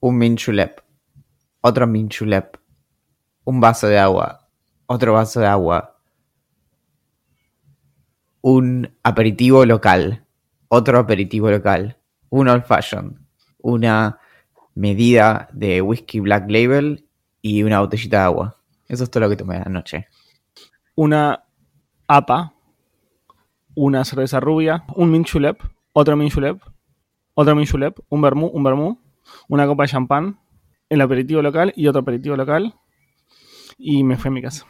un minchulep, otro minchulep, un vaso de agua, otro vaso de agua, un aperitivo local, otro aperitivo local, un old fashion, una medida de whisky black label y una botellita de agua. Eso es todo lo que tomé anoche. Una APA, una cerveza rubia, un minchulep, otro minchulep, otro minchulep, un vermú, un vermú, una copa de champán, el aperitivo local y otro aperitivo local. Y me fui a mi casa.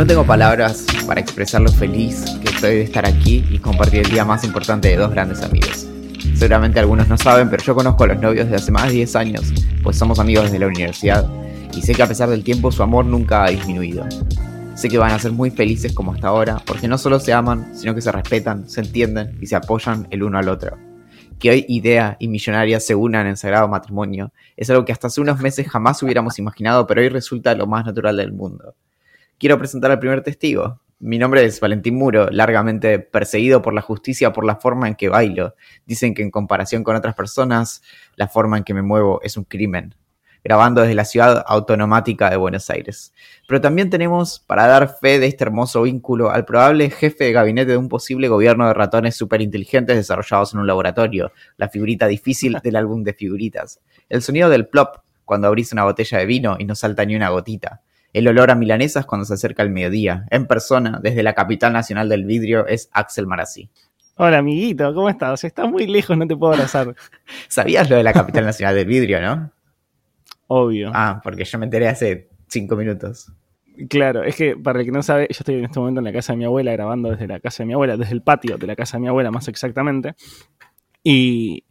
No tengo palabras para expresar lo feliz que estoy de estar aquí y compartir el día más importante de dos grandes amigos. Seguramente algunos no saben, pero yo conozco a los novios desde hace más de 10 años, pues somos amigos desde la universidad, y sé que a pesar del tiempo su amor nunca ha disminuido. Sé que van a ser muy felices como hasta ahora, porque no solo se aman, sino que se respetan, se entienden y se apoyan el uno al otro. Que hoy Idea y Millonaria se unan en sagrado matrimonio es algo que hasta hace unos meses jamás hubiéramos imaginado, pero hoy resulta lo más natural del mundo. Quiero presentar al primer testigo, mi nombre es Valentín Muro, largamente perseguido por la justicia por la forma en que bailo. Dicen que en comparación con otras personas, la forma en que me muevo es un crimen. Grabando desde la ciudad autonomática de Buenos Aires. Pero también tenemos, para dar fe de este hermoso vínculo, al probable jefe de gabinete de un posible gobierno de ratones superinteligentes desarrollados en un laboratorio, la figurita difícil del álbum de figuritas. El sonido del plop cuando abrís una botella de vino y no salta ni una gotita. El olor a milanesas cuando se acerca el mediodía. En persona, desde la capital nacional del vidrio, es Axel Marazzi. Hola, amiguito, ¿cómo estás? Estás muy lejos, no te puedo abrazar. ¿Sabías lo de la capital nacional del vidrio, no? Obvio. Ah, porque yo me enteré hace cinco minutos. Claro, es que para el que no sabe, yo estoy en este momento en la casa de mi abuela, grabando desde la casa de mi abuela, desde el patio de la casa de mi abuela, más exactamente. Y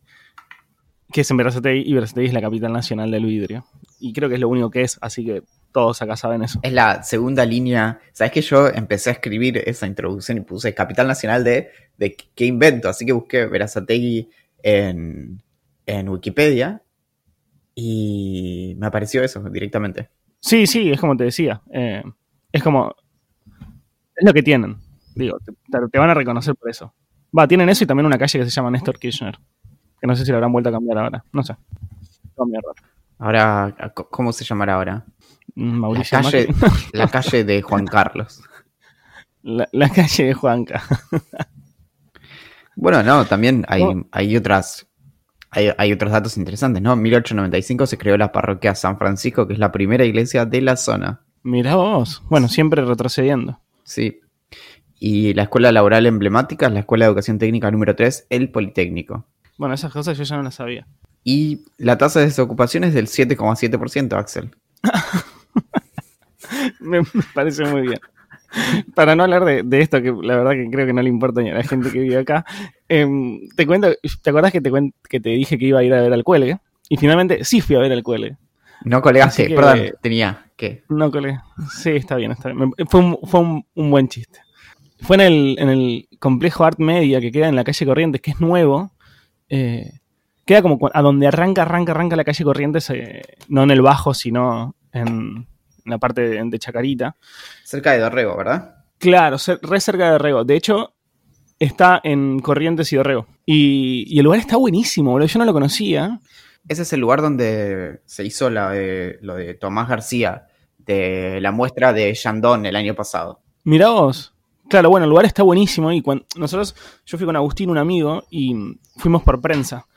que es en Verazategui, y Verazategui es la capital nacional del vidrio. Y creo que es lo único que es, así que todos acá saben eso. Es la segunda línea. Sabes que yo empecé a escribir esa introducción y puse Capital Nacional de, de qué invento. Así que busqué Verazategui en, en Wikipedia y me apareció eso directamente. Sí, sí, es como te decía. eh, es como. Es lo que tienen. Digo, te, te van a reconocer por eso. Va, tienen eso y también una calle que se llama Néstor Kirchner. Que no sé si la habrán vuelto a cambiar ahora. No sé. Todo mierda. Ahora, ¿cómo se llamará ahora? Mm, Mauricio la calle, Macri. la calle de Juan Carlos. La, la calle de Juanca. Bueno, no, también hay, hay otras. Hay, hay otros datos interesantes, ¿no? En 1895 se creó la parroquia San Francisco, que es la primera iglesia de la zona. Mirá vos. Bueno, siempre retrocediendo. Sí. Y la escuela laboral emblemática es la Escuela de Educación Técnica número 3, el Politécnico. Bueno, esas cosas yo ya no las sabía. Y la tasa de desocupación es del 7,7%, Axel. Me, parece muy bien. Para no hablar de, de esto, que la verdad que creo que no le importa ni a la gente que vive acá, em, te cuento, ¿te acuerdas que te, cuen- que te dije que iba a ir a ver al cuelgue? Y finalmente sí fui a ver al cuelgue. No, colega, Así sí, que- perdón, tenía que. No, colega. Sí, está bien, está bien. Fue, un, fue un, un buen chiste. Fue en el, en el complejo Art Media que queda en la calle Corrientes, que es nuevo. Eh, queda como a donde arranca, arranca, arranca la calle Corrientes, eh, no en el bajo, sino en, en la parte de, de Chacarita. Cerca de Dorrego, ¿verdad? Claro, re cerca de Dorrego. De hecho, está en Corrientes y Dorrego. Y, y el lugar está buenísimo, boludo. Yo no lo conocía. Ese es el lugar donde se hizo la de- lo de Tomás García, de la muestra de Yandón el año pasado. Mirá vos. Claro, bueno, el lugar está buenísimo y cuando nosotros, yo fui con Agustín, un amigo, y fuimos por prensa,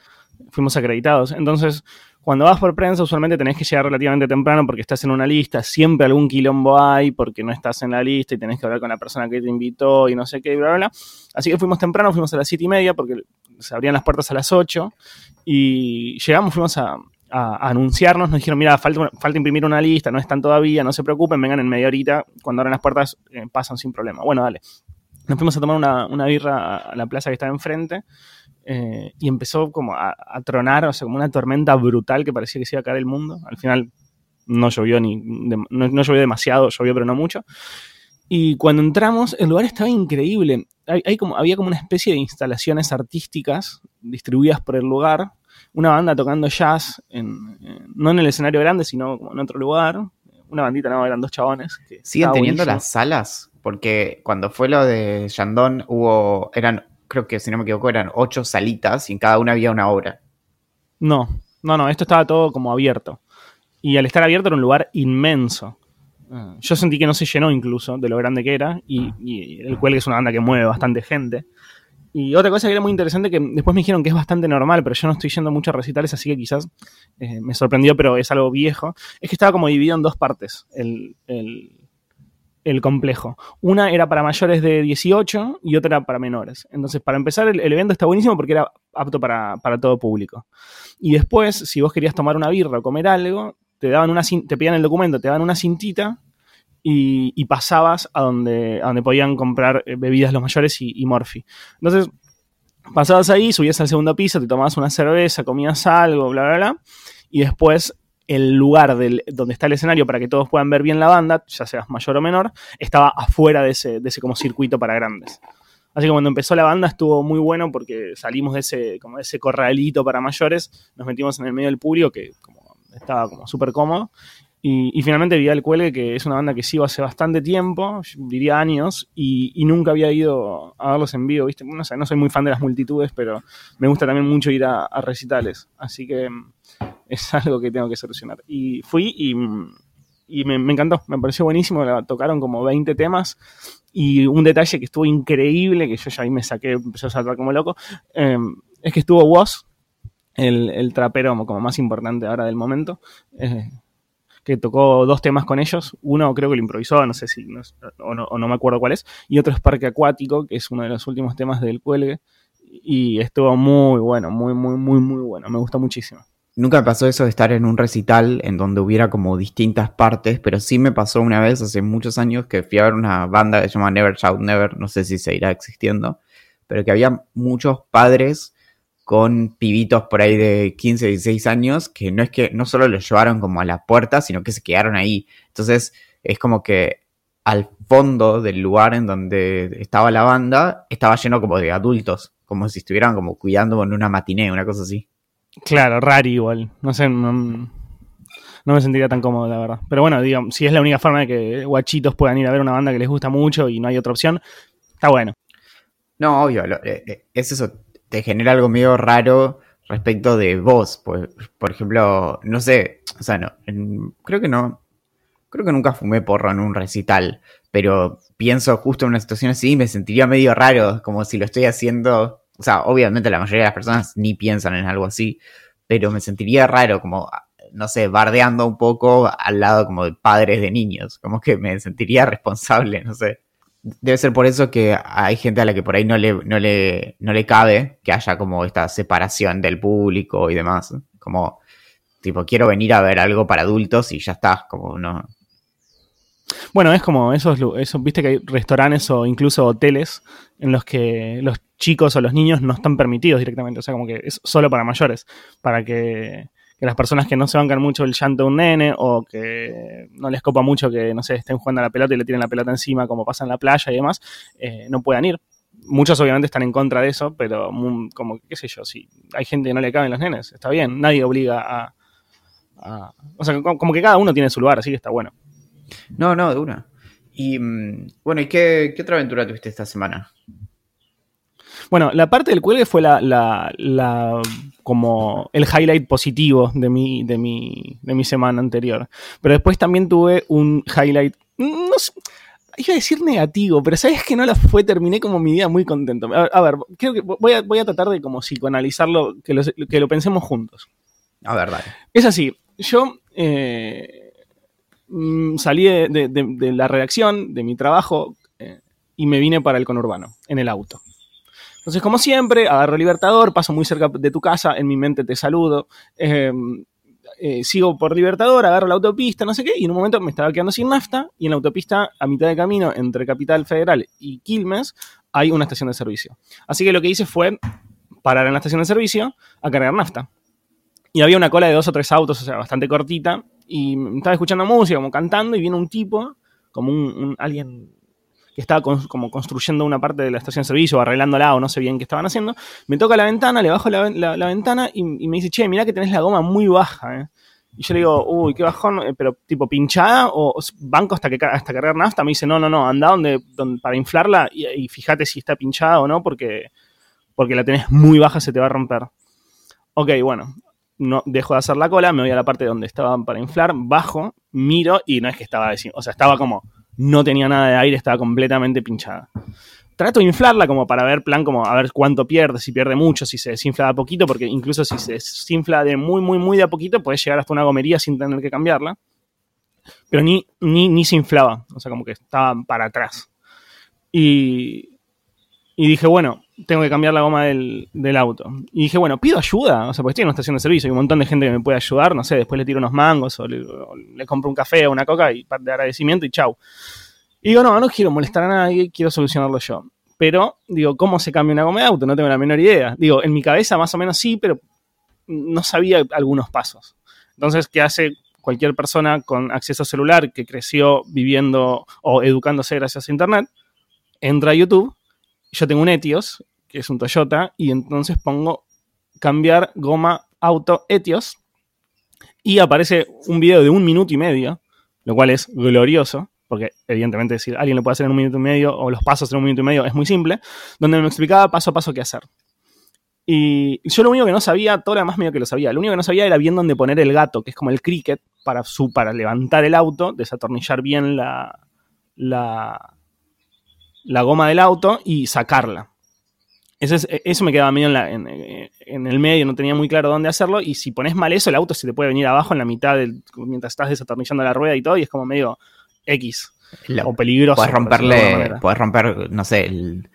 fuimos acreditados. Entonces, cuando vas por prensa, usualmente tenés que llegar relativamente temprano porque estás en una lista, siempre algún quilombo hay porque no estás en la lista y tenés que hablar con la persona que te invitó y no sé qué, bla, bla, bla. Así que fuimos temprano, fuimos a las siete y media porque se abrían las puertas a las 8 y llegamos, fuimos a, anunciarnos, nos dijeron, mira, falta, falta imprimir una lista, no están todavía, no se preocupen, vengan en media horita, cuando abran las puertas eh, pasan sin problema. Bueno, dale. Nos fuimos a tomar una, birra a la plaza que estaba enfrente eh, y empezó como a, tronar, o sea, como una tormenta brutal que parecía que se iba a caer el mundo. Al final no llovió ni no, no, llovió demasiado, llovió pero no mucho. Y cuando entramos, el lugar estaba increíble. Hay, como, había como una especie de instalaciones artísticas distribuidas por el lugar. Una banda tocando jazz, en, no en el escenario grande, sino como en otro lugar. Una bandita, no, eran dos chabones. Que ¿Siguen teniendo las salas? Porque cuando fue lo de Shandon hubo, eran, creo que si no me equivoco, eran ocho salitas y en cada una había una obra. No, no, no, esto estaba todo como abierto. Y al estar abierto era un lugar inmenso. Ah. Yo sentí que no se llenó incluso de lo grande que era y, el Cuelgue es una banda que mueve bastante gente. Y otra cosa que era muy interesante que después me dijeron que es bastante normal, pero yo no estoy yendo mucho a recitales, así que quizás eh, me sorprendió, pero es algo viejo. Es que estaba como dividido en dos partes el, complejo. Una era para mayores de 18 y otra era para menores. Entonces, para empezar, el, evento está buenísimo porque era apto para, para, todo público. Y después, si vos querías tomar una birra o comer algo, te daban una te pedían el documento, te daban una cintita y, pasabas a donde, donde podían comprar eh, bebidas los mayores y, y Morphy. Entonces, pasabas ahí, subías al segundo piso, te tomabas una cerveza, comías algo, bla, bla, bla, y después el lugar del, donde está el escenario para que todos puedan ver bien la banda, ya seas mayor o menor, estaba afuera de ese, de ese como circuito para grandes. Así que cuando empezó la banda estuvo muy bueno porque salimos de ese, como ese corralito para mayores, nos metimos en el medio del público, que como estaba como súper cómodo. Y, finalmente vi al Cuelgue, que es una banda que sigo hace bastante tiempo, diría años, y, nunca había ido a verlos en vivo, ¿viste? No, sé, no soy muy fan de las multitudes, pero me gusta también mucho ir a, recitales. Así que es algo que tengo que solucionar. Y fui y, mm, me, encantó, me pareció buenísimo, tocaron como 20 temas. Y un detalle que estuvo increíble, que yo ya ahí me saqué, empecé a saltar como loco, eh, es que estuvo Woz, el, trapero como más importante ahora del momento, eh, que tocó dos temas con ellos. Uno creo que lo improvisó, no sé si, o, no, me acuerdo cuál es, y otro es Parque Acuático, que es uno de los últimos temas del cuelgue, y estuvo muy bueno, muy, muy, muy, muy bueno, me gustó muchísimo. Nunca me pasó eso de estar en un recital en donde hubiera como distintas partes, pero sí me pasó una vez hace muchos años que fui a ver una banda que se llama Never Shout Never, no sé si seguirá existiendo, pero que había muchos padres con pibitos por ahí de 15, 16 años, que no es que no solo los llevaron como a la puerta, sino que se quedaron ahí. Entonces es como que al fondo del lugar en donde estaba la banda, estaba lleno como de adultos, como si estuvieran como cuidando en una matiné, una cosa así. Claro, raro igual. No sé, no, me sentiría tan cómodo, la verdad. Pero bueno, digamos, si es la única forma de que guachitos puedan ir a ver una banda que les gusta mucho y no hay otra opción, está bueno. No, obvio, eh, eh, es eso te genera algo medio raro respecto de vos. Por, por ejemplo, no sé, o sea, no, creo que no, creo que nunca fumé porro en un recital, pero pienso justo en una situación así me sentiría medio raro, como si lo estoy haciendo, o sea, obviamente la mayoría de las personas ni piensan en algo así, pero me sentiría raro como, no sé, bardeando un poco al lado como de padres de niños, como que me sentiría responsable, no sé. Debe ser por eso que hay gente a la que por ahí no le, no le, no le cabe que haya como esta separación del público y demás. Como, tipo, quiero venir a ver algo para adultos y ya está, como no. Bueno, es como esos, esos, viste que hay restaurantes o incluso hoteles en los que los chicos o los niños no están permitidos directamente, o sea, como que es solo para mayores, para que las personas que no se bancan mucho el llanto de un nene o que no les copa mucho que, no sé, estén jugando a la pelota y le tienen la pelota encima como pasa en la playa y demás, eh, no puedan ir. Muchos obviamente están en contra de eso, pero como, qué sé yo, si hay gente que no le caben los nenes, está bien, nadie obliga a... o sea, como que cada uno tiene su lugar, así que está bueno. No, no, de una. Y mm, bueno, ¿y qué, qué otra aventura tuviste esta semana? Bueno, la parte del cuelgue fue la, la, como el highlight positivo de mi, de, mi, de mi semana anterior. Pero después también tuve un highlight, no sé, iba a decir negativo, pero sabes que no la fue, terminé como mi día muy contento. A, ver, creo que voy a, voy a, tratar de como psicoanalizarlo, que lo, que lo pensemos juntos. A ver, dale. Es así, yo eh, mm, salí de, la redacción, de mi trabajo, eh, y me vine para el conurbano, en el auto. Entonces, como siempre, agarro Libertador, paso muy cerca de tu casa, en mi mente te saludo. Em, eh, sigo por Libertador, agarro la autopista, no sé qué, y en un momento me estaba quedando sin nafta, y en la autopista, a mitad de camino, entre Capital Federal y Quilmes, hay una estación de servicio. Así que lo que hice fue parar en la estación de servicio a cargar nafta. Y había una cola de dos o tres autos, o sea, bastante cortita, y estaba escuchando música, como cantando, y viene un tipo, como un, alguien que estaba como construyendo una parte de la estación de servicio arreglándola o no sé bien qué estaban haciendo, me toca la ventana, le bajo la, ventana y, me dice, che, mira que tenés la goma muy baja, ¿eh? Y yo le digo, uy, qué bajón, eh, pero tipo pinchada o banco hasta que hasta cargar nafta. Me dice, no, no, no, anda donde, para inflarla y, fíjate si está pinchada o no, porque, porque la tenés muy baja, se te va a romper. Ok, bueno, no dejo de hacer la cola, me voy a la parte donde estaba para inflar, bajo, miro y no es que estaba, o sea, estaba como no tenía nada de aire, estaba completamente pinchada. Trato de inflarla como para ver, plan, como a ver cuánto pierde, si pierde mucho, si se desinfla de a poquito, porque incluso si se desinfla de muy, muy, muy de a poquito, puede llegar hasta una gomería sin tener que cambiarla. Pero ni, ni, ni se inflaba, o sea, como que estaba para atrás. Y, y dije, bueno, tengo que cambiar la goma del, auto. Y dije, bueno, pido ayuda, o sea, porque estoy en una estación de servicio, hay un montón de gente que me puede ayudar, no sé, después le tiro unos mangos o le, compro un café o una coca y de agradecimiento y chau. Y digo, no, no quiero molestar a nadie, quiero solucionarlo yo. Pero, digo, ¿cómo se cambia una goma de auto? No tengo la menor idea. Digo, en mi cabeza más o menos sí, pero no sabía algunos pasos. Entonces, ¿qué hace cualquier persona con acceso celular que creció viviendo o educándose gracias a Internet? Entra a YouTube yo tengo un Etios, que es un Toyota, y entonces pongo cambiar goma auto Etios y aparece un video de un minuto y medio, lo cual es glorioso, porque evidentemente si alguien lo puede hacer en un minuto y medio o los pasos en un minuto y medio es muy simple, donde me explicaba paso a paso qué hacer. Y yo lo único que no sabía, todo lo demás medio que lo sabía, lo único que no sabía era bien dónde poner el gato, que es como el cricket, para, su, para levantar el auto, desatornillar bien la, la, la goma del auto y sacarla. Eso, eso me quedaba medio en, en, el medio, no tenía muy claro dónde hacerlo. Y si pones mal eso, el auto se te puede venir abajo en la mitad del, mientras estás desatornillando la rueda y todo, y es como medio X. o peligroso. Puedes romperle, puedes romper, no sé, el...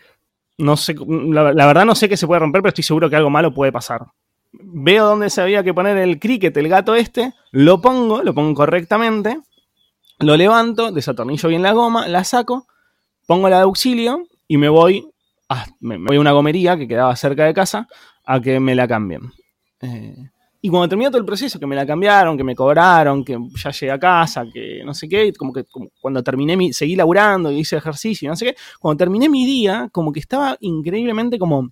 No sé, la, la, verdad no sé qué se puede romper, pero estoy seguro que algo malo puede pasar. Veo dónde se había que poner el cricket, el gato este, lo pongo, lo pongo correctamente, lo levanto, desatornillo bien la goma, la saco, pongo la de auxilio y me voy a, me voy a una gomería que quedaba cerca de casa a que me la cambien. Eh, y cuando terminó todo el proceso, que me la cambiaron, que me cobraron, que ya llegué a casa, que no sé qué, como que cuando terminé mi, seguí laburando y hice ejercicio, no sé qué, cuando terminé mi día, como que estaba increíblemente como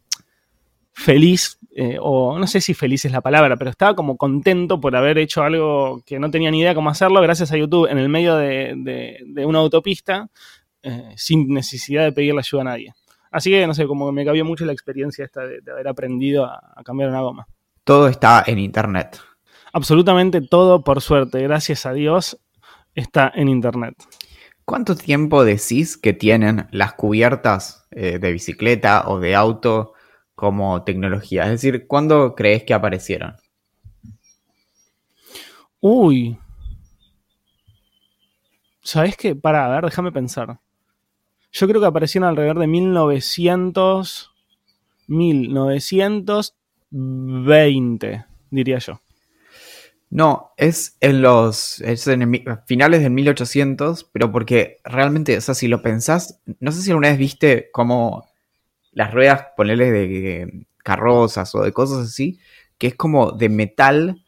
feliz, eh, o no sé si feliz es la palabra, pero estaba como contento por haber hecho algo que no tenía ni idea cómo hacerlo, gracias a YouTube, en el medio de una autopista, eh, sin necesidad de pedirle ayuda a nadie. Así que, no sé, como que me cambió mucho la experiencia esta de, haber aprendido a, cambiar una goma. Todo está en Internet. Absolutamente todo, por suerte, gracias a Dios, está en Internet. ¿Cuánto tiempo decís que tienen las cubiertas eh, de bicicleta o de auto como tecnología? Es decir, ¿cuándo crees que aparecieron? Uy. ¿Sabes qué? Para, a ver, déjame pensar. Yo creo que aparecieron alrededor de 1900, 1920, diría yo. No, es en los es en finales del 1800, pero porque realmente, o sea, si lo pensás, no sé si alguna vez viste cómo las ruedas, ponerles de carrozas o de cosas así, que es como de metal,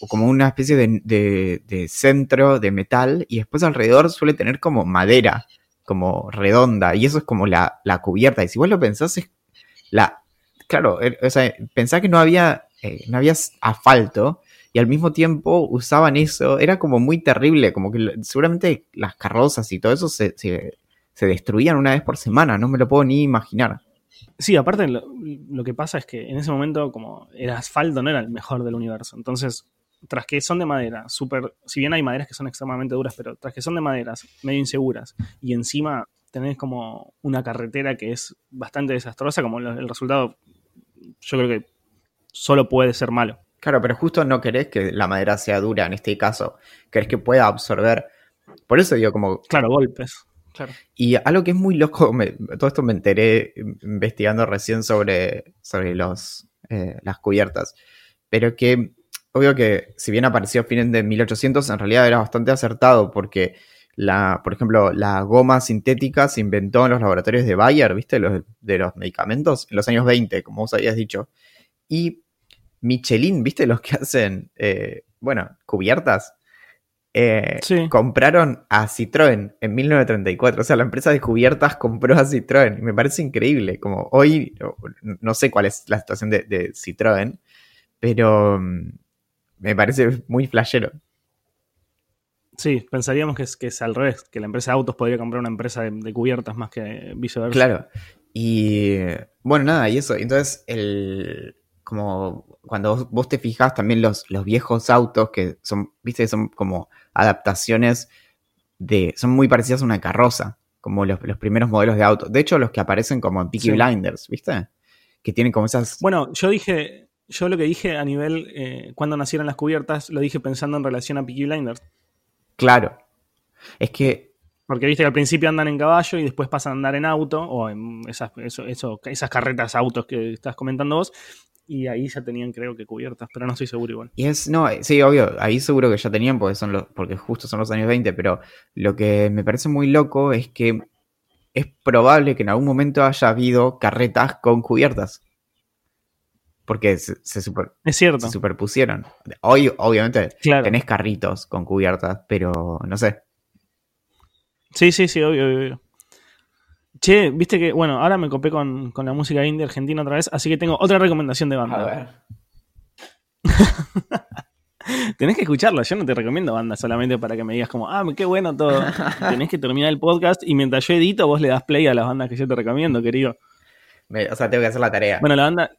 o como una especie de, de centro de metal, y después alrededor suele tener como madera como redonda, y eso es como la, cubierta. Y si vos lo pensás, es la. Claro, er, o sea, pensá que no había, eh, no había asfalto, y al mismo tiempo usaban eso, era como muy terrible, como que seguramente las carrozas y todo eso se, destruían una vez por semana, no me lo puedo ni imaginar. Sí, aparte lo, lo, que pasa es que en ese momento como el asfalto no era el mejor del universo, entonces tras que son de madera, súper, si bien hay maderas que son extremadamente duras, pero tras que son de maderas, medio inseguras, y encima tenés como una carretera que es bastante desastrosa, como el resultado, yo creo que solo puede ser malo. Claro, pero justo no querés que la madera sea dura en este caso, querés que pueda absorber. Por eso digo como... Claro, golpes. Claro. Y algo que es muy loco, todo esto me enteré investigando recién sobre, sobre los, eh, las cubiertas, pero que obvio que si bien apareció a fines de 1800, en realidad era bastante acertado porque, la, por ejemplo, la goma sintética se inventó en los laboratorios de Bayer, ¿viste? Los, de los medicamentos, en los años 20, como vos habías dicho. Y Michelin, ¿viste? Los que hacen, eh, bueno, cubiertas. Eh, Sí. Compraron a Citroën en 1934. O sea, la empresa de cubiertas compró a Citroën. Y me parece increíble. Como hoy, no, no sé cuál es la situación de, de Citroën, pero mm, me parece muy flashero. Sí, pensaríamos que es, que es al revés, que la empresa de autos podría comprar una empresa de, de cubiertas más que viceversa. Claro. Y bueno, nada, y eso. Entonces, el, como cuando vos, vos te fijas también los, los viejos autos que son, viste, son como adaptaciones de, son muy parecidas a una carroza, como los, los primeros modelos de autos. De hecho, los que aparecen como en Peaky Sí. Blinders, ¿viste? Que tienen como esas... Bueno, yo dije, yo lo que dije a nivel eh, cuando nacieron las cubiertas, lo dije pensando en relación a Peaky Blinders. Claro. Es que Porque viste que al principio andan en caballo y después pasan a andar en auto, o en esas, eso- eso- esas carretas autos que estás comentando vos, y ahí ya tenían creo que cubiertas, pero no estoy seguro igual. Y es, no, sí, obvio, ahí seguro que ya tenían porque son los, porque justo son los años 20, pero lo que me parece muy loco es que es probable que en algún momento haya habido carretas con cubiertas. Porque se, se super- Es cierto, se superpusieron. Hoy, obviamente, claro. tenés carritos con cubiertas, pero no sé. Sí, sí, sí, obvio, obvio, obvio. Che, viste que, bueno, ahora me copé con, con la música indie argentina otra vez, así que tengo otra recomendación de banda. Tenés que escucharlo, yo no te recomiendo banda solamente para que me digas como, ah, qué bueno todo. Tenés que terminar el podcast y mientras yo edito vos le das play a las bandas que yo te recomiendo, querido. Me- o sea, tengo que hacer la tarea. Bueno, la banda,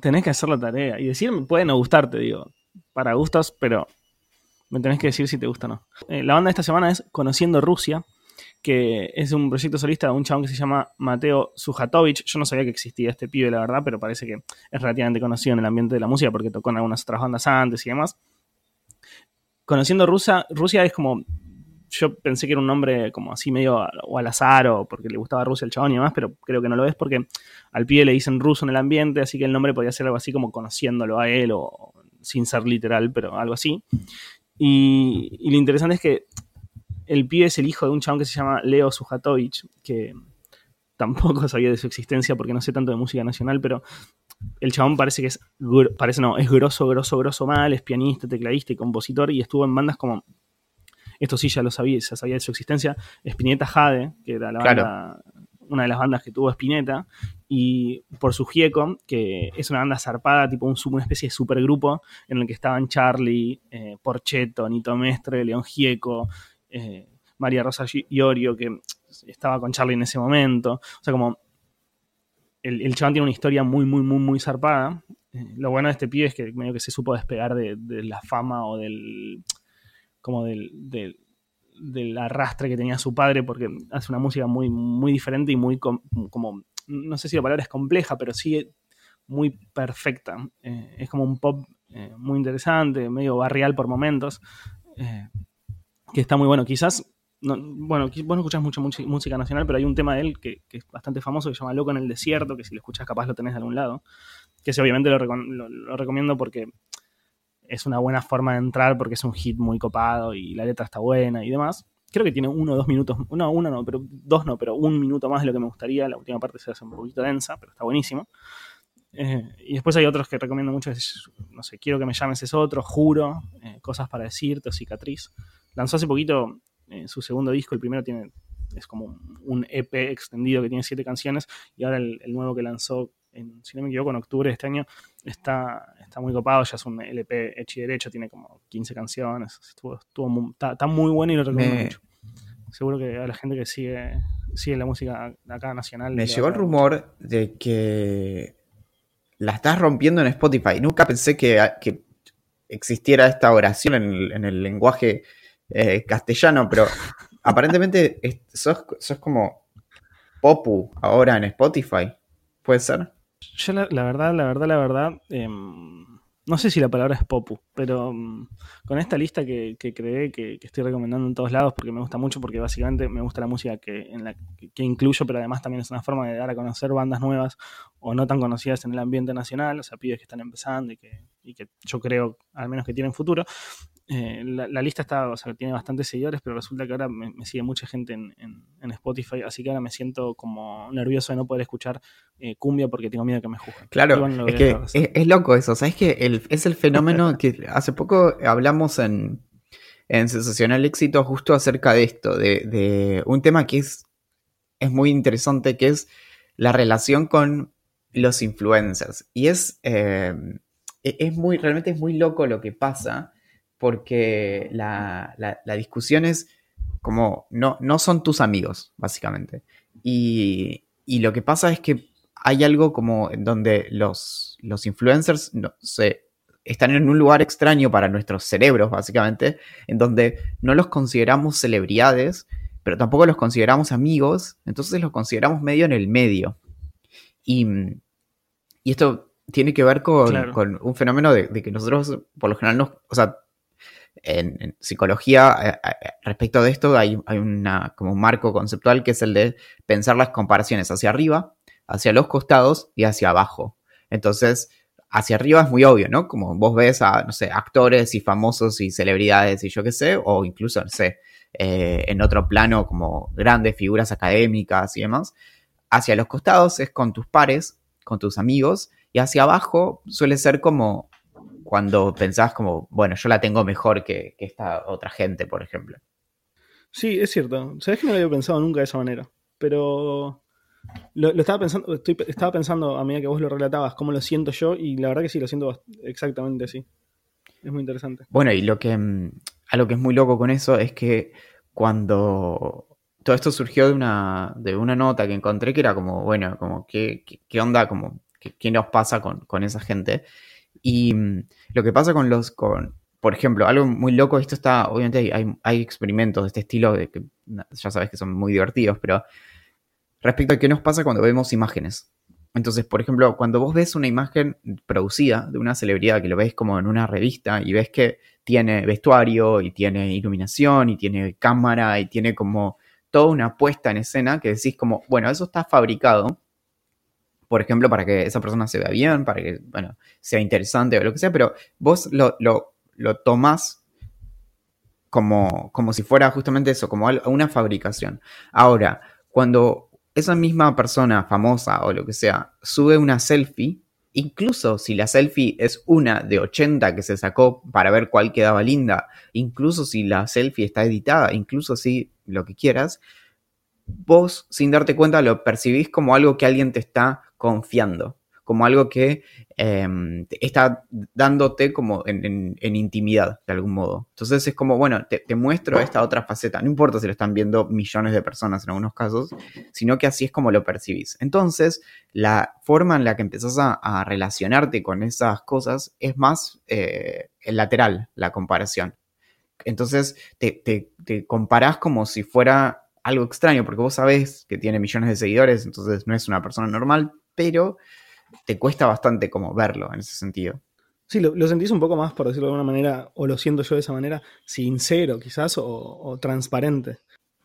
tenés que hacer la tarea y decir, puede no gustarte, digo, para gustos, pero me tenés que decir si te gusta o no. Eh, la banda de esta semana es Conociendo Rusia, que es un proyecto solista de un chabón que se llama Mateo Sujatovic. Yo no sabía que existía este pibe, la verdad, pero parece que es relativamente conocido en el ambiente de la música porque tocó en algunas otras bandas antes y demás. Conociendo Rusia, Rusia es como. Yo pensé que era un nombre como así medio o al azar o porque le gustaba Rusia el chabón y demás, pero creo que no lo es porque al pibe le dicen ruso en el ambiente, así que el nombre podría ser algo así como conociéndolo a él o sin ser literal, pero algo así. Y, y lo interesante es que el pibe es el hijo de un chabón que se llama Leo Sujatovic, que tampoco sabía de su existencia porque no sé tanto de música nacional, pero el chabón parece que es, parece no, es grosso, grosso, grosso mal, es pianista, tecladista y compositor y estuvo en bandas como, esto sí ya lo sabía, ya sabía de su existencia, Spinetta Jade, que era la Claro. banda, una de las bandas que tuvo Spinetta, y por su Gieco, que es una banda zarpada, tipo un, una especie de supergrupo en el que estaban Charlie, eh, Porchetto, Nito Mestre, León Gieco, eh, María Rosa Iorio, que estaba con Charlie en ese momento. O sea, como el, el chabón tiene una historia muy, muy, muy, muy zarpada. Eh, lo bueno de este pibe es que medio que se supo despegar de, de la fama o del. Como del, del, arrastre que tenía su padre, porque hace una música muy, muy diferente y muy com- como. No sé si la palabra es compleja, pero sí muy perfecta. Eh, es como un pop eh, muy interesante, medio barrial por momentos. eh, que está muy bueno. Quizás, no- bueno, vos no escuchás muchi- música nacional, pero hay un tema de él que, es bastante famoso que se llama Loco en el Desierto, que si lo escuchás capaz lo tenés de algún lado. Que ese obviamente lo- lo recomiendo porque es una buena forma de entrar, porque es un hit muy copado y la letra está buena y demás. Creo que tiene uno o dos minutos, no, uno no, pero dos no, pero un minuto más de lo que me gustaría. La última parte se hace un poquito densa, pero está buenísimo. Eh, y después hay otros que recomiendo mucho, no sé, quiero que me llames es otro, juro, eh, cosas para decirte, o cicatriz. Lanzó hace poquito eh, su segundo disco, el primero tiene, es como un- EP extendido que tiene siete canciones, y ahora el nuevo que lanzó, en, si no me equivoco, en octubre de este año, está, está muy copado, ya es un LP hecho y derecho, tiene como 15 canciones, estuvo, estuvo mu- está, está muy bueno y lo recomiendo Me- mucho. Seguro que a la gente que sigue, sigue la música acá nacional. Me le llegó el rumor de que la estás rompiendo en Spotify. Nunca pensé que, que existiera esta oración en el, en el lenguaje eh, castellano, pero aparentemente es- sos, sos como Popu ahora en Spotify. ¿Puede ser? Yo la, verdad, la verdad, la verdad, em, no sé si la palabra es popu, pero mm, con esta lista que, que creé, que, estoy recomendando en todos lados, porque me gusta mucho, porque básicamente me gusta la música que, en la, que, incluyo, pero además también es una forma de dar a conocer bandas nuevas o no tan conocidas en el ambiente nacional, o sea, pibes que están empezando y que, y que yo creo al menos que tienen futuro. Eh, la, lista está, o sea, tiene bastantes seguidores, pero resulta que ahora me, sigue mucha gente en, Spotify, así que ahora me siento como nervioso de no poder escuchar eh, cumbia porque tengo miedo de que me juzguen. Claro, es que es, loco eso, ¿sabes que Es el fenómeno que hace poco hablamos en, en Sensacional Éxito justo acerca de esto, de, un tema que es, es muy interesante, que es la relación con los influencers. Y es, eh, es muy, realmente es muy loco lo que pasa porque la, discusión es como, no, no son tus amigos, básicamente. Y, lo que pasa es que hay algo como donde los, los influencers no, se, están en un lugar extraño para nuestros cerebros, básicamente, en donde no los consideramos celebridades, pero tampoco los consideramos amigos, entonces los consideramos medio en el medio. Y, esto tiene que ver con, un fenómeno de, de, que nosotros, por lo general, no, o sea, en, psicología, eh, eh, respecto de esto, hay, una, como un marco conceptual que es el de pensar las comparaciones hacia arriba, hacia los costados y hacia abajo. Entonces, hacia arriba es muy obvio, ¿no? Como vos ves a, no sé, actores y famosos y celebridades y yo qué sé, o incluso, no sé, eh, en otro plano como grandes figuras académicas y demás. Hacia los costados es con tus pares, con tus amigos, y hacia abajo suele ser como cuando pensás como, bueno, yo la tengo mejor que, esta otra gente, por ejemplo. Sí, es cierto. Sabes que no lo había pensado nunca de esa manera. Pero lo, estaba pensando, estoy, estaba pensando a medida que vos lo relatabas, cómo lo siento yo, y la verdad que sí, lo siento exactamente así. Es muy interesante. Bueno, y lo que mm, algo que es muy loco con eso es que cuando todo esto surgió de una, de una nota que encontré que era como, bueno, como qué, qué, onda, como qué, nos pasa con, con esa gente. Y mm, lo que pasa con los, con, por ejemplo, algo muy loco, esto está, obviamente hay, experimentos de este estilo que ya sabes que son muy divertidos, pero respecto a qué nos pasa cuando vemos imágenes. Entonces, por ejemplo, cuando vos ves una imagen producida de una celebridad que lo ves como en una revista y ves que tiene vestuario y tiene iluminación y tiene cámara y tiene como toda una puesta en escena que decís como, bueno, eso está fabricado por ejemplo, para que esa persona se vea bien, para que, bueno, sea interesante o lo que sea, pero vos lo, lo, lo tomás como, como si fuera justamente eso, como una fabricación. Ahora, cuando esa misma persona famosa o lo que sea sube una selfie, incluso si la selfie es una de 80 que se sacó para ver cuál quedaba linda, incluso si la selfie está editada, incluso si lo que quieras, vos sin darte cuenta lo percibís como algo que alguien te está confiando, como algo que em, está dándote como en, intimidad, de algún modo. Entonces es como, bueno, te, muestro esta otra faceta, no importa si lo están viendo millones de personas en algunos casos, sino que así es como lo percibís. Entonces, la forma en la que empezás a, relacionarte con esas cosas es más eh, lateral, la comparación. Entonces, te, te, te comparás como si fuera algo extraño, porque vos sabés que tiene millones de seguidores, entonces no es una persona normal, pero te cuesta bastante como verlo en ese sentido. Sí, lo, sentís un poco más, por decirlo de alguna manera, o lo siento yo de esa manera, sincero quizás, o, transparente.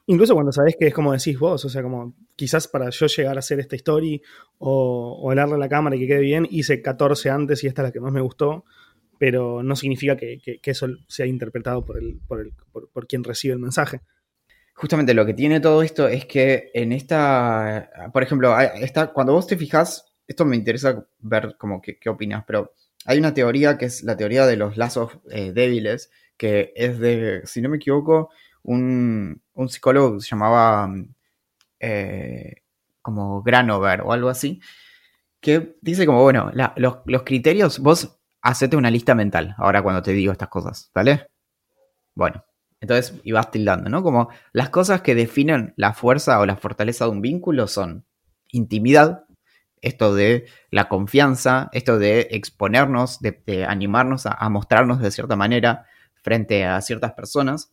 Incluso cuando sabés que es como decís vos, o sea, como quizás para yo llegar a hacer esta story o, hablarle a la cámara y que quede bien, hice 14 antes y esta es la que más me gustó, pero no significa que, eso sea interpretado por, el, por, el, por quien recibe el mensaje justamente lo que tiene todo esto es que en esta, por ejemplo, esta, cuando vos te fijas, esto me interesa ver como qué opinas, pero hay una teoría que es la teoría de los lazos eh, débiles, que es de, si no me equivoco, un, psicólogo que se llamaba eh, como Granover o algo así, que dice como, bueno, los, los criterios, vos hacete una lista mental ahora cuando te digo estas cosas, ¿vale? Bueno, entonces, y tildando, ¿no? Como las cosas que definen la fuerza o la fortaleza de un vínculo son intimidad, esto de la confianza, esto de exponernos, de, animarnos a, mostrarnos de cierta manera frente a ciertas personas,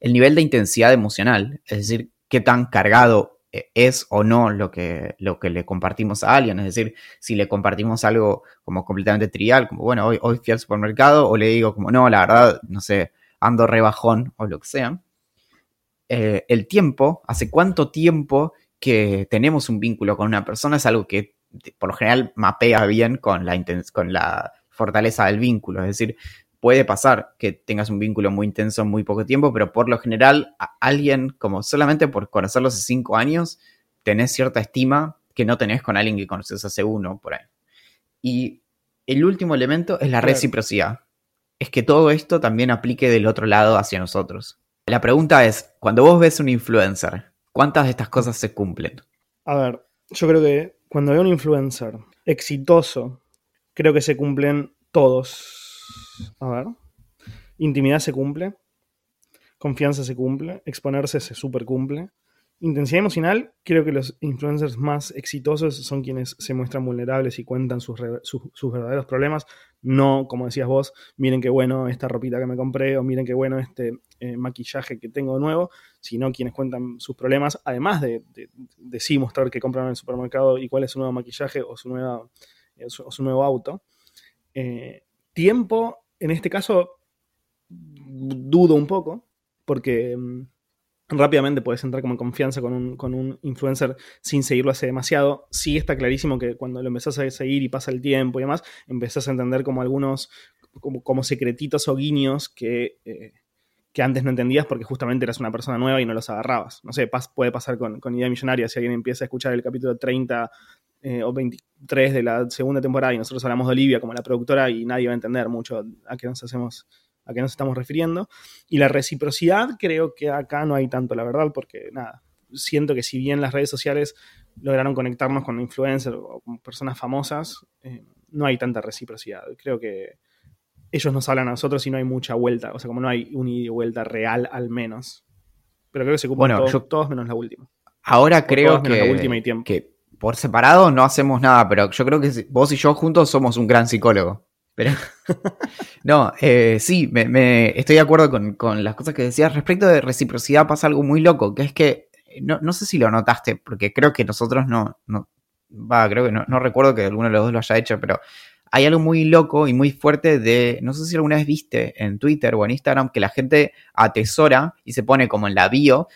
el nivel de intensidad emocional, es decir, qué tan cargado eh, es o no lo que, lo que le compartimos a alguien. Es decir, si le compartimos algo como completamente trivial, como bueno, hoy, hoy fui al supermercado, o le digo como no, la verdad, no sé, ando rebajón o lo que sea. Eh, el tiempo, hace cuánto tiempo que tenemos un vínculo con una persona, es algo que por lo general mapea bien con la, con la fortaleza del vínculo. Es decir, puede pasar que tengas un vínculo muy intenso en muy poco tiempo, pero por lo general, alguien, como solamente por conocerlo hace cinco años, tenés cierta estima que no tenés con alguien que conoces hace uno, por ahí. Y el último elemento es la reciprocidad. Es que todo esto también aplique del otro lado hacia nosotros. La pregunta es, cuando vos ves un influencer, ¿cuántas de estas cosas se cumplen? A ver, yo creo que cuando veo un influencer exitoso, creo que se cumplen todos a ver. Intimidad se cumple. Confianza se cumple. Exponerse se super cumple. Intensidad emocional, creo que los influencers más exitosos son quienes se muestran vulnerables y cuentan sus, verdaderos problemas. No, como decías vos, miren qué bueno esta ropita que me compré o miren qué bueno este eh, maquillaje que tengo nuevo, sino quienes cuentan sus problemas, además de, de, sí mostrar que compraron en el supermercado y cuál es su nuevo maquillaje o su, nueva, eh, o su nuevo auto. Eh, tiempo, en este caso, dudo un poco, porque mm, rápidamente puedes entrar como en confianza con un, influencer sin seguirlo hace demasiado. Sí está clarísimo que cuando lo empezás a seguir y pasa el tiempo y demás, empezás a entender como algunos como, secretitos o guiños que, eh, que, antes no entendías porque justamente eras una persona nueva y no los agarrabas. No sé, puede pasar con, con Idea Millonaria si alguien empieza a escuchar el capítulo 30 eh, o 23 de la segunda temporada y nosotros hablamos de Olivia como la productora y nadie va a entender mucho a qué nos hacemos a qué nos estamos refiriendo. Y la reciprocidad creo que acá no hay tanto, la verdad, porque nada, siento que si bien las redes sociales lograron conectarnos con influencers o con personas famosas, eh, no hay tanta reciprocidad. Creo que ellos nos hablan a nosotros y no hay mucha vuelta, o sea, como no hay una ida y vuelta real al menos. Pero creo que se cumplen todos, menos la última. Ahora creo que, la última y tiempo. que por separado no hacemos nada, pero yo creo que vos y yo juntos somos un gran psicólogo. Pero no, eh, sí, me, estoy de acuerdo con, las cosas que decías. Respecto de reciprocidad pasa algo muy loco, que es que, no, sé si lo notaste, porque creo que nosotros no, no va, creo que no, no recuerdo que alguno de los dos lo haya hecho, pero hay algo muy loco y muy fuerte de, no sé si alguna vez viste en Twitter o en Instagram, que la gente atesora y se pone como en la bio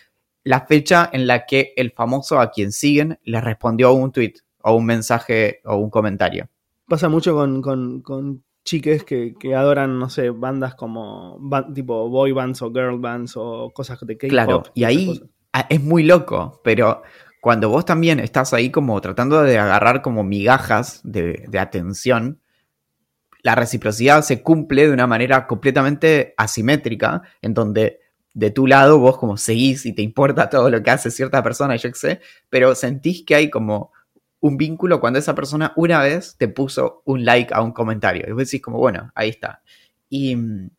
la fecha en la que el famoso a quien siguen le respondió a un tweet o un mensaje o un comentario. Pasa mucho con, con, chiques que, adoran, no sé, bandas como tipo boy bands o girl bands o cosas de K-pop. Claro, y ahí es muy loco, pero cuando vos también estás ahí como tratando de agarrar como migajas de, de atención, la reciprocidad se cumple de una manera completamente asimétrica, en donde de tu lado vos como seguís y te importa todo lo que hace cierta persona, yo qué sé, pero sentís que hay como un vínculo cuando esa persona una vez te puso un like a un comentario. Y vos decís como, bueno, ahí está. Y mm,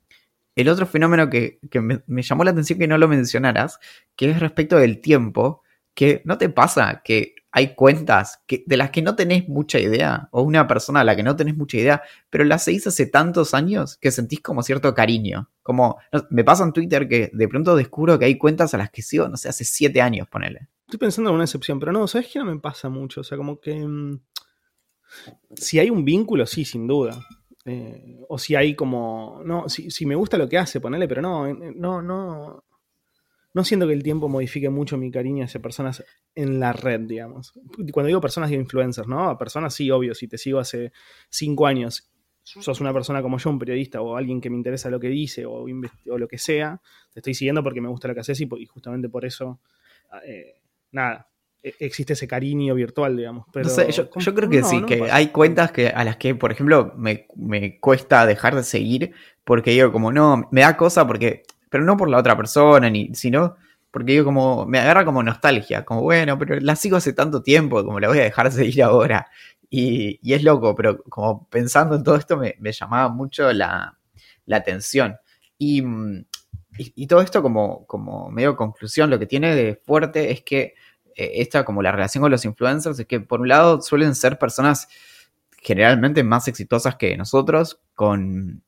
el otro fenómeno que, me, me, llamó la atención que no lo mencionaras, que es respecto del tiempo, que no te pasa que hay cuentas que, de las que no tenés mucha idea, o una persona a la que no tenés mucha idea, pero las seguís hace tantos años que sentís como cierto cariño. Como me pasa en Twitter que de pronto descubro que hay cuentas a las que sigo, no sé, hace siete años, ponele. Estoy pensando en una excepción, pero no, ¿sabes qué no me pasa mucho? O sea, como que. Mm, si hay un vínculo, sí, sin duda. Eh, o si hay como. No, si, si, me gusta lo que hace, ponele, pero no, no, no no siento que el tiempo modifique mucho mi cariño hacia personas en la red, digamos. Cuando digo personas, digo influencers, ¿no? A personas sí, obvio, si te sigo hace cinco años, sos una persona como yo, un periodista o alguien que me interesa lo que dice o, lo que sea, te estoy siguiendo porque me gusta lo que haces y, justamente por eso, eh, nada, e, existe ese cariño virtual, digamos. Pero, yo, creo que sí, que hay cuentas que, a las que, por ejemplo, me, me, cuesta dejar de seguir porque digo como, no, me da cosa porque pero no por la otra persona, ni, sino porque yo como, me agarra como nostalgia, como bueno, pero la sigo hace tanto tiempo, como la voy a dejar seguir ahora. Y, es loco, pero como pensando en todo esto me, llamaba mucho la, atención. Y, y, todo esto como, como medio conclusión, lo que tiene de fuerte es que eh, esta como la relación con los influencers es que por un lado suelen ser personas generalmente más exitosas que nosotros, con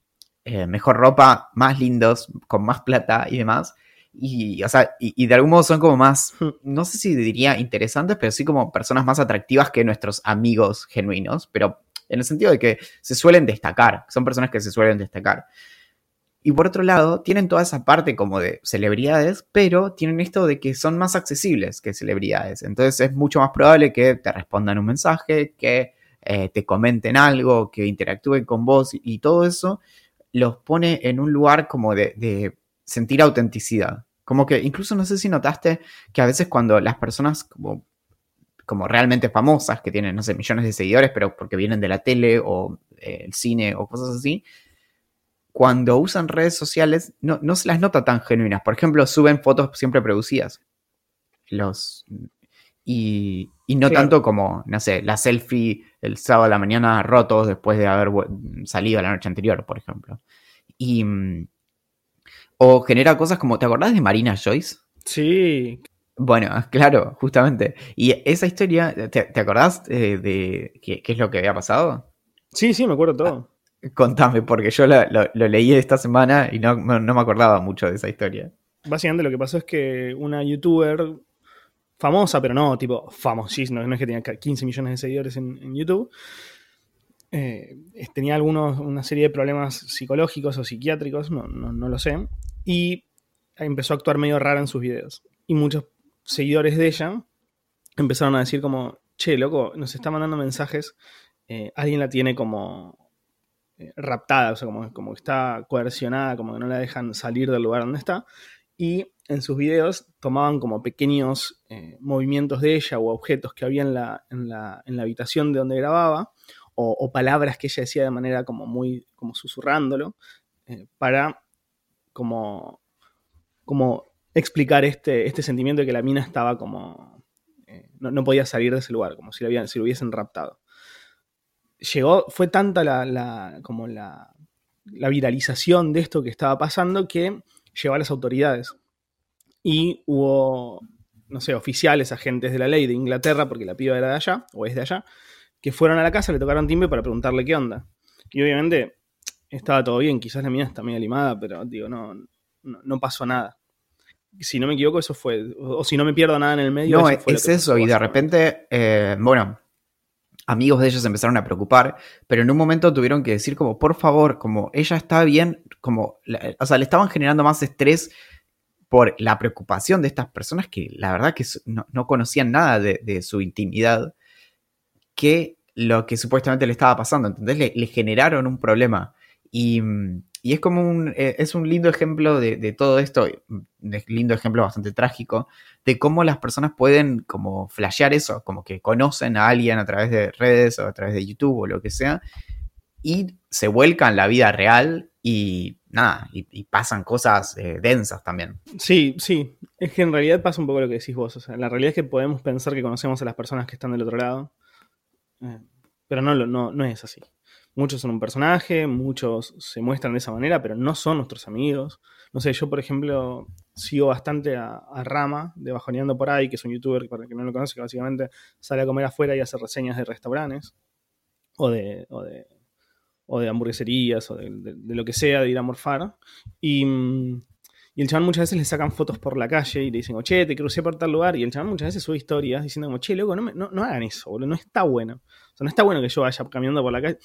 eh, mejor ropa, más lindos, con más plata y demás. y, o sea, y, y de algún modo son como más, Hmm. no sé si diría interesantes, pero sí como personas más atractivas que nuestros amigos genuinos, pero en el sentido de que se suelen destacar, son personas que se suelen destacar. Y por otro lado, tienen toda esa parte como de celebridades, pero tienen esto de que son más accesibles que celebridades. Entonces es mucho más probable que te respondan un mensaje, que eh, te comenten algo, que interactúen con vos y, todo eso los pone en un lugar como de, de sentir autenticidad. Como que incluso no sé si notaste que a veces cuando las personas como, como realmente famosas, que tienen, no sé, millones de seguidores, pero porque vienen de la tele o eh, el cine o cosas así, cuando usan redes sociales no, no se las nota tan genuinas. Por ejemplo, suben fotos siempre producidas. Los, y, y no Claro. tanto como, no sé, la selfie el sábado a la mañana rotos después de haber salido la noche anterior, por ejemplo. Y. mm, O genera cosas como. ¿Te acordás de Marina Joyce? Sí, Bueno, claro, justamente. Y esa historia, ¿te, te acordás eh, de qué, qué es lo que había pasado? sí, sí, me acuerdo todo. Contame, porque yo lo, leí esta semana y no, no- me acordaba mucho de esa historia. Básicamente lo que pasó es que una youtuber famosa, pero no tipo famosísima, no es que tenía 15 millones de seguidores en, YouTube, eh, tenía algunos, una serie de problemas psicológicos o psiquiátricos, no, no, no lo sé, y empezó a actuar medio rara en sus videos. Y muchos seguidores de ella empezaron a decir como, che, loco, nos está mandando mensajes, eh, alguien la tiene como raptada, o sea, como, como que está coercionada, como que no la dejan salir del lugar donde está. Y en sus videos tomaban como pequeños eh, movimientos de ella o objetos que había en la, en la, en la habitación de donde grababa, o, palabras que ella decía de manera como muy, como susurrándolo, eh, para como, como explicar este, este sentimiento de que la mina estaba como, eh, no, no podía salir de ese lugar, como si la, si lo hubiesen raptado llegó, fue tanta la, la- como la, la viralización de esto que estaba pasando que llegó a las autoridades. Y hubo, no sé, oficiales, agentes de la ley de Inglaterra, porque la piba era de allá, o es de allá, que fueron a la casa, le tocaron timbre para preguntarle qué onda. Y obviamente estaba todo bien, quizás la mina está medio limada, pero digo, no, no, no pasó nada. Si no me equivoco, eso fue, o, si no me pierdo nada en el medio. No, eso fue lo es eso, y de repente, eh, bueno, amigos de ellos se empezaron a preocupar, pero en un momento tuvieron que decir como, por favor, como ella está bien, como, o sea, le estaban generando más estrés por la preocupación de estas personas que la verdad que no, no conocían nada de, su intimidad, que lo que supuestamente le estaba pasando, ¿entendés? Le, generaron un problema. Y, y es como un, eh, es un lindo ejemplo de, de todo esto, un lindo ejemplo bastante trágico, de cómo las personas pueden como flashear eso, como que conocen a alguien a través de redes o a través de YouTube o lo que sea, y se vuelcan la vida real y nada, y, pasan cosas eh, densas también. Sí, sí. Es que en realidad pasa un poco lo que decís vos. O sea, la realidad es que podemos pensar que conocemos a las personas que están del otro lado. eh, pero no, no, no es así. Muchos son un personaje, muchos se muestran de esa manera, pero no son nuestros amigos. No sé, yo por ejemplo sigo bastante a, a Rama de Bajoneando por ahí, que es un youtuber para el que no lo conoce, que básicamente sale a comer afuera y hace reseñas de restaurantes o de, o de, o de hamburgueserías o de, lo que sea, de ir a morfar. Y, y el chabón muchas veces le sacan fotos por la calle y le dicen, che, te crucé por tal lugar. Y el chabón muchas veces sube historias diciendo como, che, loco, no, me- no, no hagan eso, boludo, no está bueno. O sea, no está bueno que yo vaya caminando por la calle.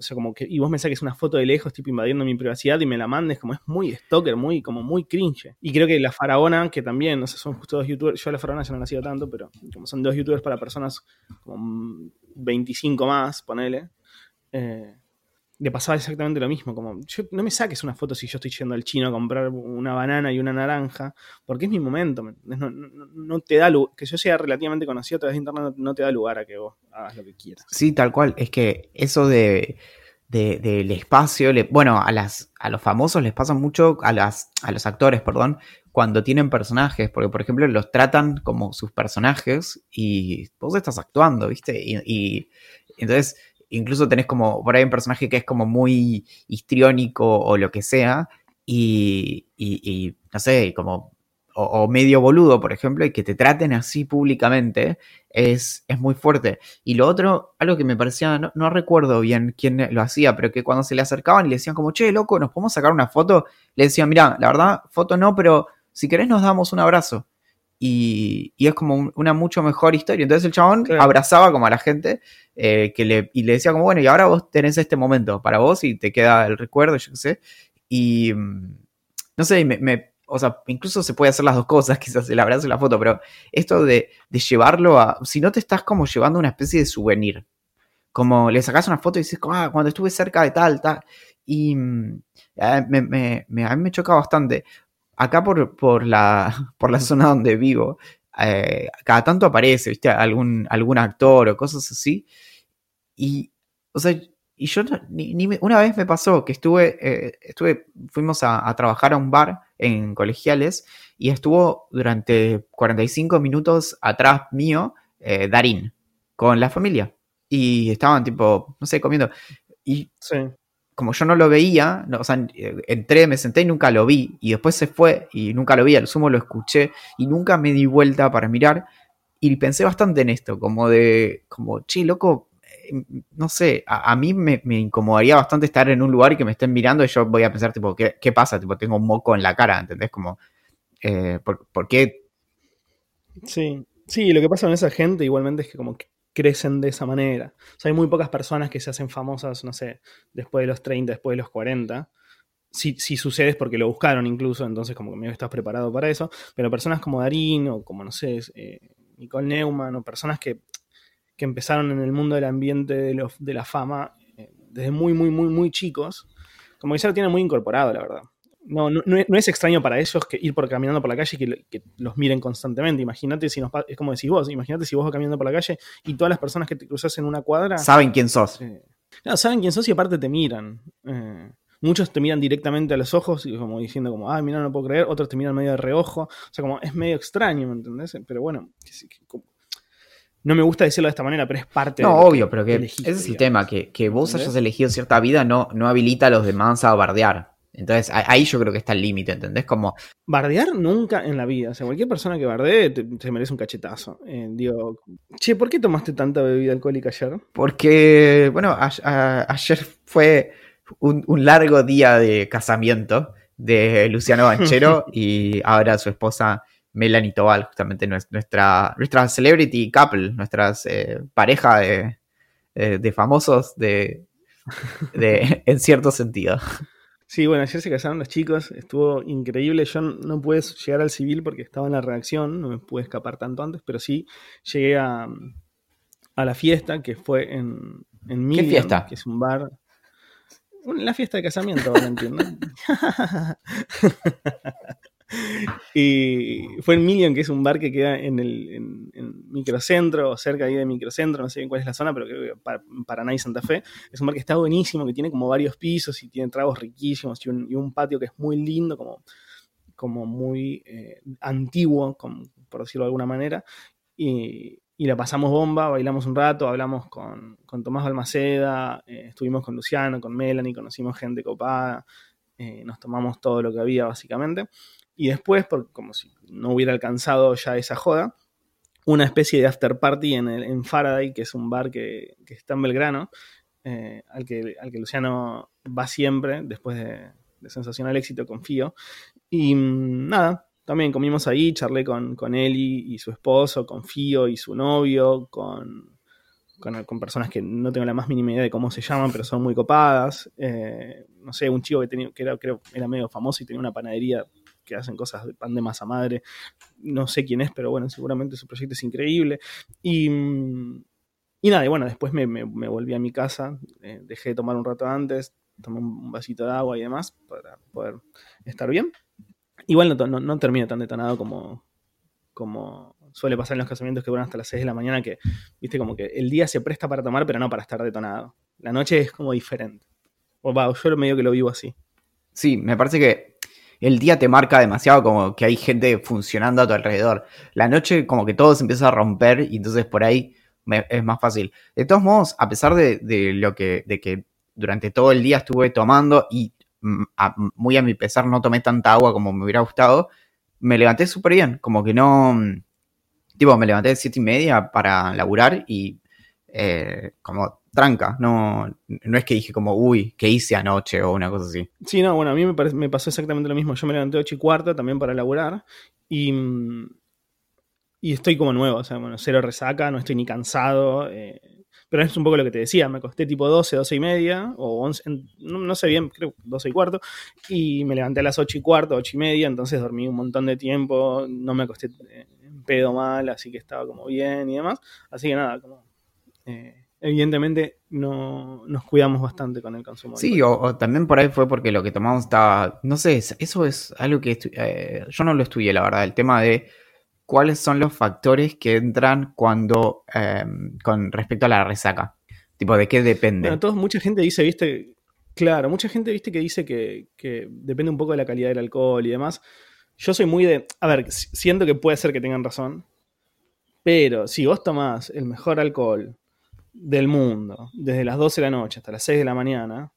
O sea, como que, y vos me saques una foto de lejos, tipo invadiendo mi privacidad y me la mandes, como es muy stalker, muy, como muy cringe. Y creo que la faraona, que también, no sé, son justo dos youtubers, yo a la faraona ya no la sigo tanto, pero como son dos youtubers para personas como mm, 25 más, ponele, eh, le pasaba exactamente lo mismo. Como, yo, no me saques una foto si yo estoy yendo al chino a comprar una banana y una naranja, porque es mi momento. No, no- te da lugar, que yo sea relativamente conocido a través de internet, no, te da lugar a que vos hagas lo que quieras. Sí, tal cual. Es que eso de, de- del espacio, bueno, a las a los famosos les pasa mucho, a las a los actores, perdón, cuando tienen personajes, porque por ejemplo los tratan como sus personajes y vos estás actuando, ¿viste? Y entonces incluso tenés como por ahí un personaje que es como muy histriónico o lo que sea y, no sé, como o, o medio boludo, por ejemplo, y que te traten así públicamente es, es muy fuerte. Y lo otro, algo que me parecía, no, no recuerdo bien quién lo hacía, pero que cuando se le acercaban y le decían como, che, loco, ¿nos podemos sacar una foto? Le decían, mira, la verdad, foto no, pero si querés nos damos un abrazo. Y, y es como un- una mucho mejor historia. Entonces el chabón Claro. abrazaba como a la gente eh, que le, y le decía como, bueno, y ahora vos tenés este momento para vos y te queda el recuerdo, yo qué sé. Y mm, no sé, me, me- o sea, incluso se puede hacer las dos cosas, quizás el abrazo y la foto, pero esto de, de llevarlo a, si no te estás como llevando una especie de souvenir, como le sacas una foto y dices, ah, cuando estuve cerca de tal, tal, y mm, me, me- me- a mí me choca bastante. Acá por, por, la, por la zona donde vivo, eh, cada tanto aparece, ¿viste? Algún, algún actor o cosas así. Y, o sea, y yo ni, ni una vez me pasó que estuve, eh, estuve, fuimos a, trabajar a un bar en colegiales y estuvo durante 45 minutos atrás mío eh, Darín con la familia. Y estaban tipo, no sé, comiendo. Sí. Como yo no lo veía, no, o sea, entré, me senté y nunca lo vi. Y después se fue y nunca lo vi, al sumo lo escuché y nunca me di vuelta para mirar. Y pensé bastante en esto, como de, como, che, loco, eh, no sé, a, mí me, incomodaría bastante estar en un lugar y que me estén mirando y yo voy a pensar, tipo, ¿qué, pasa? Tipo, tengo un moco en la cara, ¿entendés? Como, eh, ¿por, por qué? Sí, sí, lo que pasa con esa gente igualmente es que como crecen de esa manera. O sea, hay muy pocas personas que se hacen famosas, no sé, después de los 30, después de los 40. Si, si sucede es porque lo buscaron incluso, entonces como que medio estás preparado para eso. Pero personas como Darín o como, no sé, eh, Nicole Neumann o personas que, que empezaron en el mundo del ambiente de, la fama eh, desde muy, muy, muy, muy chicos, como que lo tienen muy incorporado, la verdad. No, no, no es, no es extraño para ellos que ir por caminando por la calle y que, lo- que los miren constantemente. Imagínate si nos es como decís vos, imagínate si vos vas caminando por la calle y todas las personas que te cruzas en una cuadra Saben quién sos. eh, no, saben quién sos y aparte te miran. Eh, muchos te miran directamente a los ojos y como diciendo como, ay, mira, no puedo creer. Otros te miran medio de reojo. O sea, como es medio extraño, ¿me entendés? Pero bueno, que sí, que como- no me gusta decirlo de esta manera, pero es parte No, de lo obvio, que pero que elegiste, ese es el digamos. tema, que, que vos ¿Entendés? hayas elegido cierta vida no, no habilita a los demás a bardear. Entonces ahí yo creo que está el límite, ¿entendés? Como, Bardear nunca en la vida. O sea, cualquier persona que bardee te, te merece un cachetazo. Eh, digo, che, ¿por qué tomaste tanta bebida alcohólica ayer? porque, bueno, a- a- ayer fue un, un largo día de casamiento de Luciano Banchero y ahora su esposa Melanie Tobal, justamente nues- nuestra, nuestra celebrity couple, nuestra pareja de, eh, de famosos de, de, en cierto sentido. Sí, bueno, ayer se casaron los chicos, estuvo increíble. Yo no pude llegar al civil porque estaba en la redacción, no me pude escapar tanto antes, pero sí llegué a, a la fiesta que fue en, en fiesta? que es un bar. La fiesta de casamiento, Valentín, ¿no? y fue en Million, que es un bar que queda en el en, en Microcentro, cerca ahí de Microcentro, no sé bien cuál es la zona, pero creo que para, Paraná y Santa Fe. Es un bar que está buenísimo, que tiene como varios pisos y tiene tragos riquísimos y un, y un patio que es muy lindo, como, como muy eh, antiguo, como- por decirlo de alguna manera. Y, y la pasamos bomba, bailamos un rato, hablamos con, con Tomás Balmaceda, eh, estuvimos con Luciano, con Melanie, conocimos gente copada, eh, nos tomamos todo lo que había básicamente. Y después, por, como si no hubiera alcanzado ya esa joda, una especie de after party en, el- en Faraday, que es un bar que, que está en Belgrano, eh, al, que, al que Luciano va siempre, después de, sensacional éxito, confío. Y mm, nada, también comimos ahí, charlé con, con Eli y su esposo, con Fío y su novio, con, con, con personas que no tengo la más mínima idea de cómo se llaman, pero son muy copadas. Eh, no sé, un chico que, tenía, que era, creo, era medio famoso y tenía una panadería que hacen cosas de pan de masa madre. No sé quién es, pero bueno, seguramente su proyecto es increíble. Y, mm, y nada, y bueno, después me, me- volví a mi casa, eh, dejé de tomar un rato antes, tomé un vasito de agua y demás para poder estar bien. Igual no, no, no termino tan detonado como, como suele pasar en los casamientos que duran hasta las 6 de la mañana, que, viste, como que el día se presta para tomar, pero no para estar detonado. La noche es como diferente. O va, yo medio que lo vivo así. Sí, me parece que el día te marca demasiado como que hay gente funcionando a tu alrededor. La noche como que todo se empieza a romper y entonces por ahí es más fácil. De todos modos, a pesar de, lo que, de que durante todo el día estuve tomando y mm, muy a mi pesar no tomé tanta agua como me hubiera gustado, me levanté súper bien. Como que no... mm, Tipo, me levanté de siete y media para laburar y eh, como tranca, no, no es que dije como, uy, ¿qué hice anoche? o una cosa así. Sí, no, bueno, a mí me, me pasó exactamente lo mismo. Yo me levanté 8 y cuarto también para laburar y, y estoy como nuevo, o sea, bueno, cero resaca, no estoy ni cansado. Eh, pero es un poco lo que te decía, me acosté tipo 12, 12 y media, o 11, no, sé bien, creo 12 y cuarto, y me levanté a las 8 y cuarto, 8 y media, entonces dormí un montón de tiempo, no me acosté en pedo mal, así que estaba como bien y demás. Así que nada, como... Eh, evidentemente no nos cuidamos bastante con el consumo. Sí, o, también por ahí fue porque lo que tomamos estaba, no sé, eso es algo que eh, yo no lo estudié, la verdad, el tema de cuáles son los factores que entran cuando, em, con respecto a la resaca. Tipo, ¿de qué depende? Bueno, todos, mucha gente dice, viste, claro, mucha gente, viste, que dice que, que depende un poco de la calidad del alcohol y demás. Yo soy muy de, a ver, siento que puede ser que tengan razón, pero si vos tomás el mejor alcohol del mundo, desde las 12 de la noche hasta las 6 de la mañana,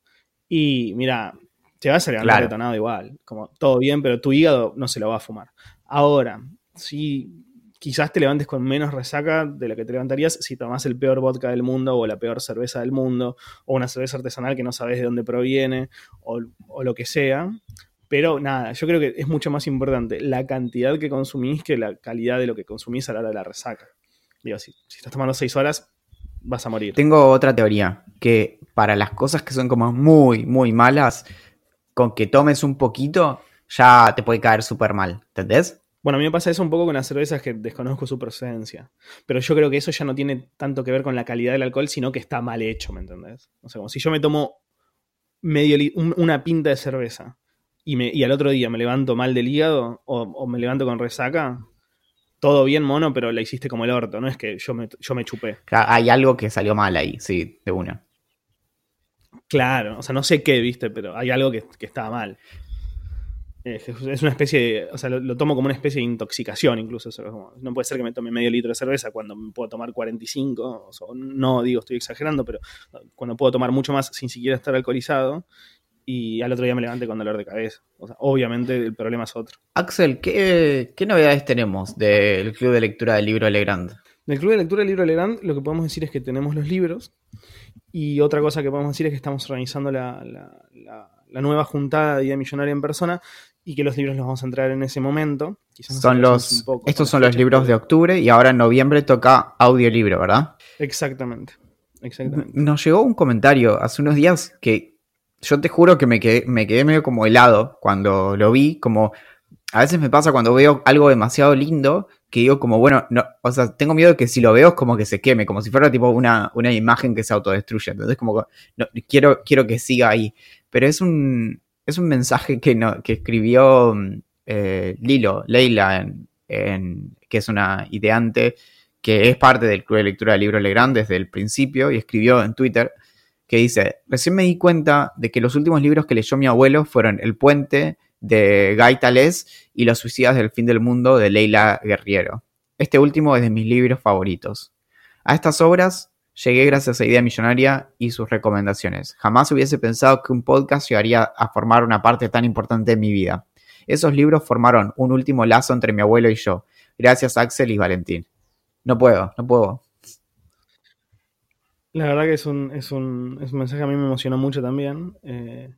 y mira, te vas a levantar claro. detonado igual, como todo bien, pero tu hígado no se lo va a fumar. Ahora, si quizás te levantes con menos resaca de la que te levantarías si tomás el peor vodka del mundo o la peor cerveza del mundo o una cerveza artesanal que no sabes de dónde proviene o, o lo que sea. Pero nada, yo creo que es mucho más importante la cantidad que consumís que la calidad de lo que consumís a la hora de la resaca. Digo, si, si estás tomando 6 horas, vas a morir. Tengo otra teoría, que para las cosas que son como muy, muy malas, con que tomes un poquito, ya te puede caer súper mal, ¿entendés? Bueno, a mí me pasa eso un poco con las cervezas que desconozco su procedencia. Pero yo creo que eso ya no tiene tanto que ver con la calidad del alcohol, sino que está mal hecho, ¿me entendés? O sea, como si yo me tomo medio una pinta de cerveza y, me, y al otro día me levanto mal del hígado o me levanto con resaca, todo bien, mono, pero la hiciste como el orto, no es que yo me, yo me chupé. hay algo que salió mal ahí, sí, de una. Claro, o sea, no sé qué, viste, pero hay algo que, estaba mal. Es una especie de, o sea, lo, tomo como una especie de intoxicación incluso. no puede ser que me tome medio litro de cerveza cuando me puedo tomar 45, o no digo, estoy exagerando, pero cuando puedo tomar mucho más sin siquiera estar alcoholizado y al otro día me levanté con dolor de cabeza. O sea, obviamente el problema es otro. Axel, ¿qué, novedades tenemos del Club de Lectura del Libro Legrand? Del Club de Lectura del Libro Legrand lo que podemos decir es que tenemos los libros y otra cosa que podemos decir es que estamos organizando la, nueva juntada de Día Millonaria en persona y que los libros los vamos a entrar en ese momento. son los, estos son los libros de octubre y ahora en noviembre toca audiolibro, ¿verdad? Exactamente. Exactamente. Nos llegó un comentario hace unos días que yo te juro que me quedé, me quedé medio como helado cuando lo vi, como a veces me pasa cuando veo algo demasiado lindo, que digo como, bueno, no, o sea, tengo miedo de que si lo veo es como que se queme, como si fuera tipo una, una imagen que se autodestruye. Entonces como no, quiero, quiero que siga ahí. Pero es un, es un mensaje que, no, que escribió eh, Lilo, Leila, en, que es una ideante que es parte del Club de Lectura de Libros Legrand desde el principio y escribió en Twitter que dice, recién me di cuenta de que los últimos libros que leyó mi abuelo fueron El puente de Guy Tales y Los suicidas del fin del mundo de Leila Guerriero. Este último es de mis libros favoritos. A estas obras llegué gracias a Idea Millonaria y sus recomendaciones. Jamás hubiese pensado que un podcast llegaría a formar una parte tan importante de mi vida. Esos libros formaron un último lazo entre mi abuelo y yo. Gracias Axel y Valentín. No puedo, no puedo. La verdad que es un, es un, es un mensaje que a mí me emocionó mucho también. Eh,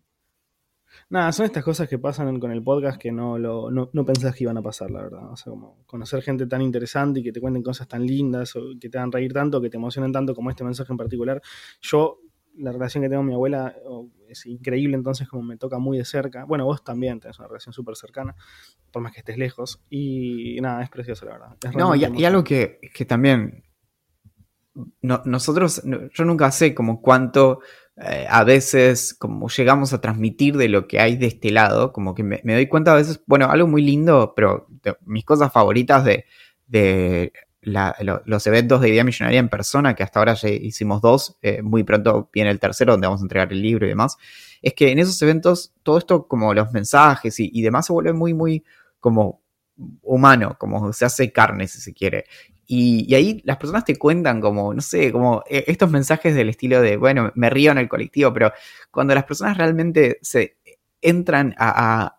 nada, son estas cosas que pasan con el podcast que no, lo, no, no pensás que iban a pasar, la verdad. O sea, como conocer gente tan interesante y que te cuenten cosas tan lindas o que te hagan reír tanto, que te emocionen tanto como este mensaje en particular. Yo, la relación que tengo con mi abuela es increíble, entonces como me toca muy de cerca. Bueno, vos también tenés una relación súper cercana, por más que estés lejos. Y nada, es precioso, la verdad. no, y, y, algo que, que también nosotros, yo nunca sé como cuánto eh, a veces como llegamos a transmitir de lo que hay de este lado, como que me, doy cuenta a veces, bueno, algo muy lindo, pero mis cosas favoritas de, de los eventos de Idea Millonaria en persona, que hasta ahora ya hicimos dos, eh, muy pronto viene el tercero donde vamos a entregar el libro y demás, es que en esos eventos todo esto como los mensajes y, y demás se vuelve muy, muy como humano, como se hace carne si se quiere. Y, ahí las personas te cuentan como, no sé, como eh, estos mensajes del estilo de, bueno, me río en el colectivo, pero cuando las personas realmente se entran a,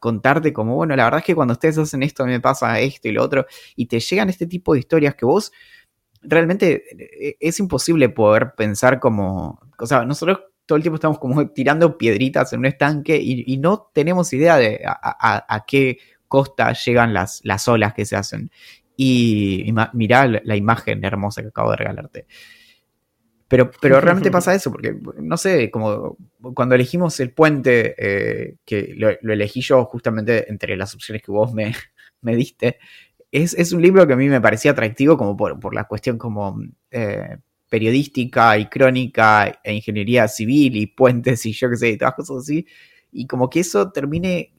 contarte como, bueno, la verdad es que cuando ustedes hacen esto, me pasa esto y lo otro, y te llegan este tipo de historias que vos realmente eh, es imposible poder pensar como, o sea, nosotros todo el tiempo estamos como tirando piedritas en un estanque y, no tenemos idea de a, qué costa llegan las, las olas que se hacen. Y, mirá la, imagen hermosa que acabo de regalarte. Pero, pero realmente pasa eso, porque, no sé, como cuando elegimos el puente, eh, que lo, elegí yo justamente entre las opciones que vos me, me diste, es, un libro que a mí me parecía atractivo como por, la cuestión como eh, periodística y crónica e ingeniería civil y puentes y yo qué sé, y todas cosas así. Y como que eso termine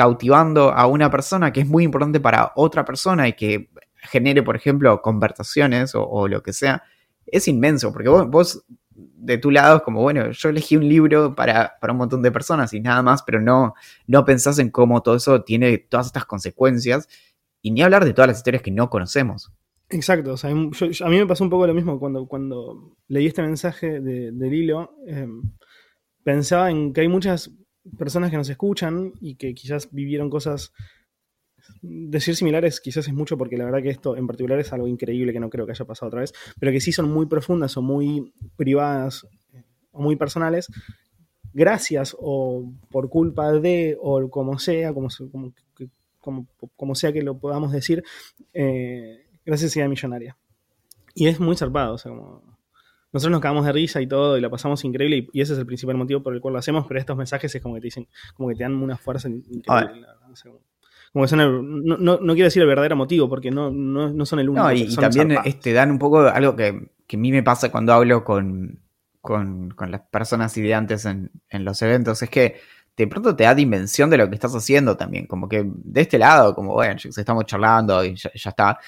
cautivando a una persona que es muy importante para otra persona y que genere, por ejemplo, conversaciones o, lo que sea, es inmenso, porque vos, de tu lado es como, bueno, yo elegí un libro para, para, un montón de personas y nada más, pero no, no pensás en cómo todo eso tiene todas estas consecuencias y ni hablar de todas las historias que no conocemos. Exacto, a mí me pasó un poco lo mismo cuando, cuando leí este mensaje de, del hilo. Em, pensaba en que hay muchas personas que nos escuchan y que quizás vivieron cosas. Decir similares quizás es mucho porque la verdad que esto en particular es algo increíble que no creo que haya pasado otra vez, pero que sí son muy profundas o muy privadas eh, o muy personales, gracias o por culpa de o como sea, como, como como, sea que lo podamos decir, eh, gracias a Idea Millonaria. Y es muy zarpado, o sea, como nosotros nos cagamos de risa y todo y la pasamos increíble y, ese es el principal motivo por el cual lo hacemos, pero estos mensajes es como que te dicen, como que te dan una fuerza increíble. como, que son el, no, quiero decir el verdadero motivo porque no, no, son el único. No, y, también este, dan un poco algo que, que, a mí me pasa cuando hablo con, con, con las personas ideantes en, en los eventos, es que de pronto te da dimensión de lo que estás haciendo también. Como que de este lado, como bueno, estamos charlando y ya, está.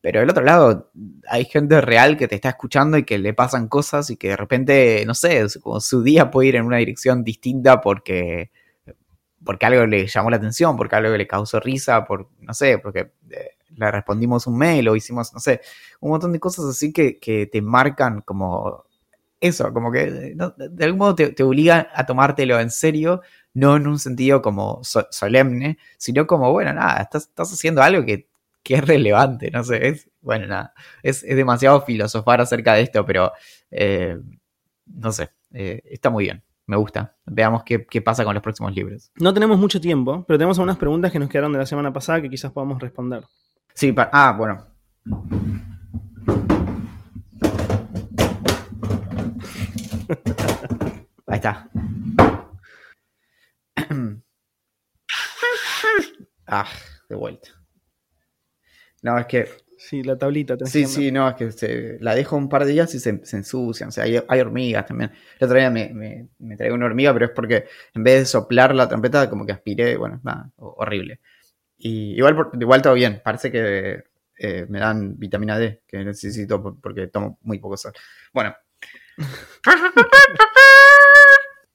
Pero del otro lado, hay gente real que te está escuchando y que le pasan cosas y que de repente, no sé, como su día puede ir en una dirección distinta porque, porque algo le llamó la atención, porque algo le causó risa, por, no sé, porque eh, le respondimos un mail o hicimos, no sé, un montón de cosas así que, que te marcan como eso, como que de algún modo te, te obligan a tomártelo en serio no en un sentido como solemne, sino como, bueno, nada, estás, estás haciendo algo que, es relevante, no sé, es, bueno, nada, es, demasiado filosofar acerca de esto, pero, eh, no sé, eh, está muy bien. Me gusta. Veamos qué, pasa con los próximos libros. No tenemos mucho tiempo, pero tenemos algunas preguntas que nos quedaron de la semana pasada que quizás podamos responder. Sí, ah, bueno. Ahí está. ah, de vuelta. No, es que. Sí, la tablita. sí, sí, no, es que se, la dejo un par de días y se, ensucian. O sea, hay, hormigas también. El otro día me, me, traigo una hormiga, pero es porque en vez de soplar la trompeta, como que aspiré, bueno, nada, horrible. Y igual, igual todo bien. Parece que eh, me dan vitamina D, que necesito porque tomo muy poco sol. Bueno.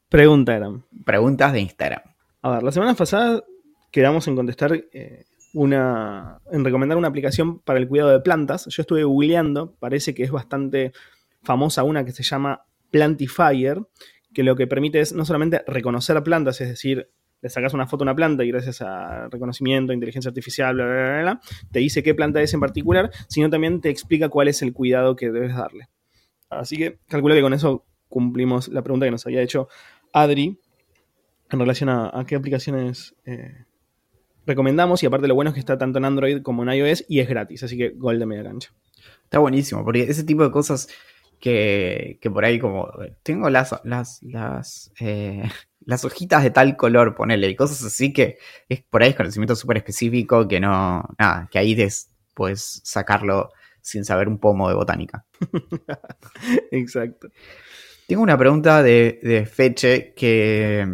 Pregunta eran. Preguntas de Instagram. A ver, la semana pasada quedamos en contestar eh, una. en recomendar una aplicación para el cuidado de plantas. Yo estuve googleando, parece que es bastante famosa una que se llama Plantifier, que lo que permite es no solamente reconocer plantas, es decir, le sacas una foto a una planta y gracias a reconocimiento, inteligencia artificial, bla, bla, bla, te dice qué planta es en particular, sino también te explica cuál es el cuidado que debes darle. Así que calculo que con eso cumplimos la pregunta que nos había hecho Adri en relación a, qué aplicaciones eh, recomendamos. Y aparte, lo bueno es que está tanto en Android como en iOS y es gratis. Así que gol de media cancha. Está buenísimo, porque ese tipo de cosas que, por ahí, como tengo las, las, las, eh, las hojitas de tal color, ponele, y cosas así que es por ahí es conocimiento súper específico que no, nada, que ahí puedes sacarlo sin saber un pomo de botánica. Exacto. Tengo una pregunta de, de Feche que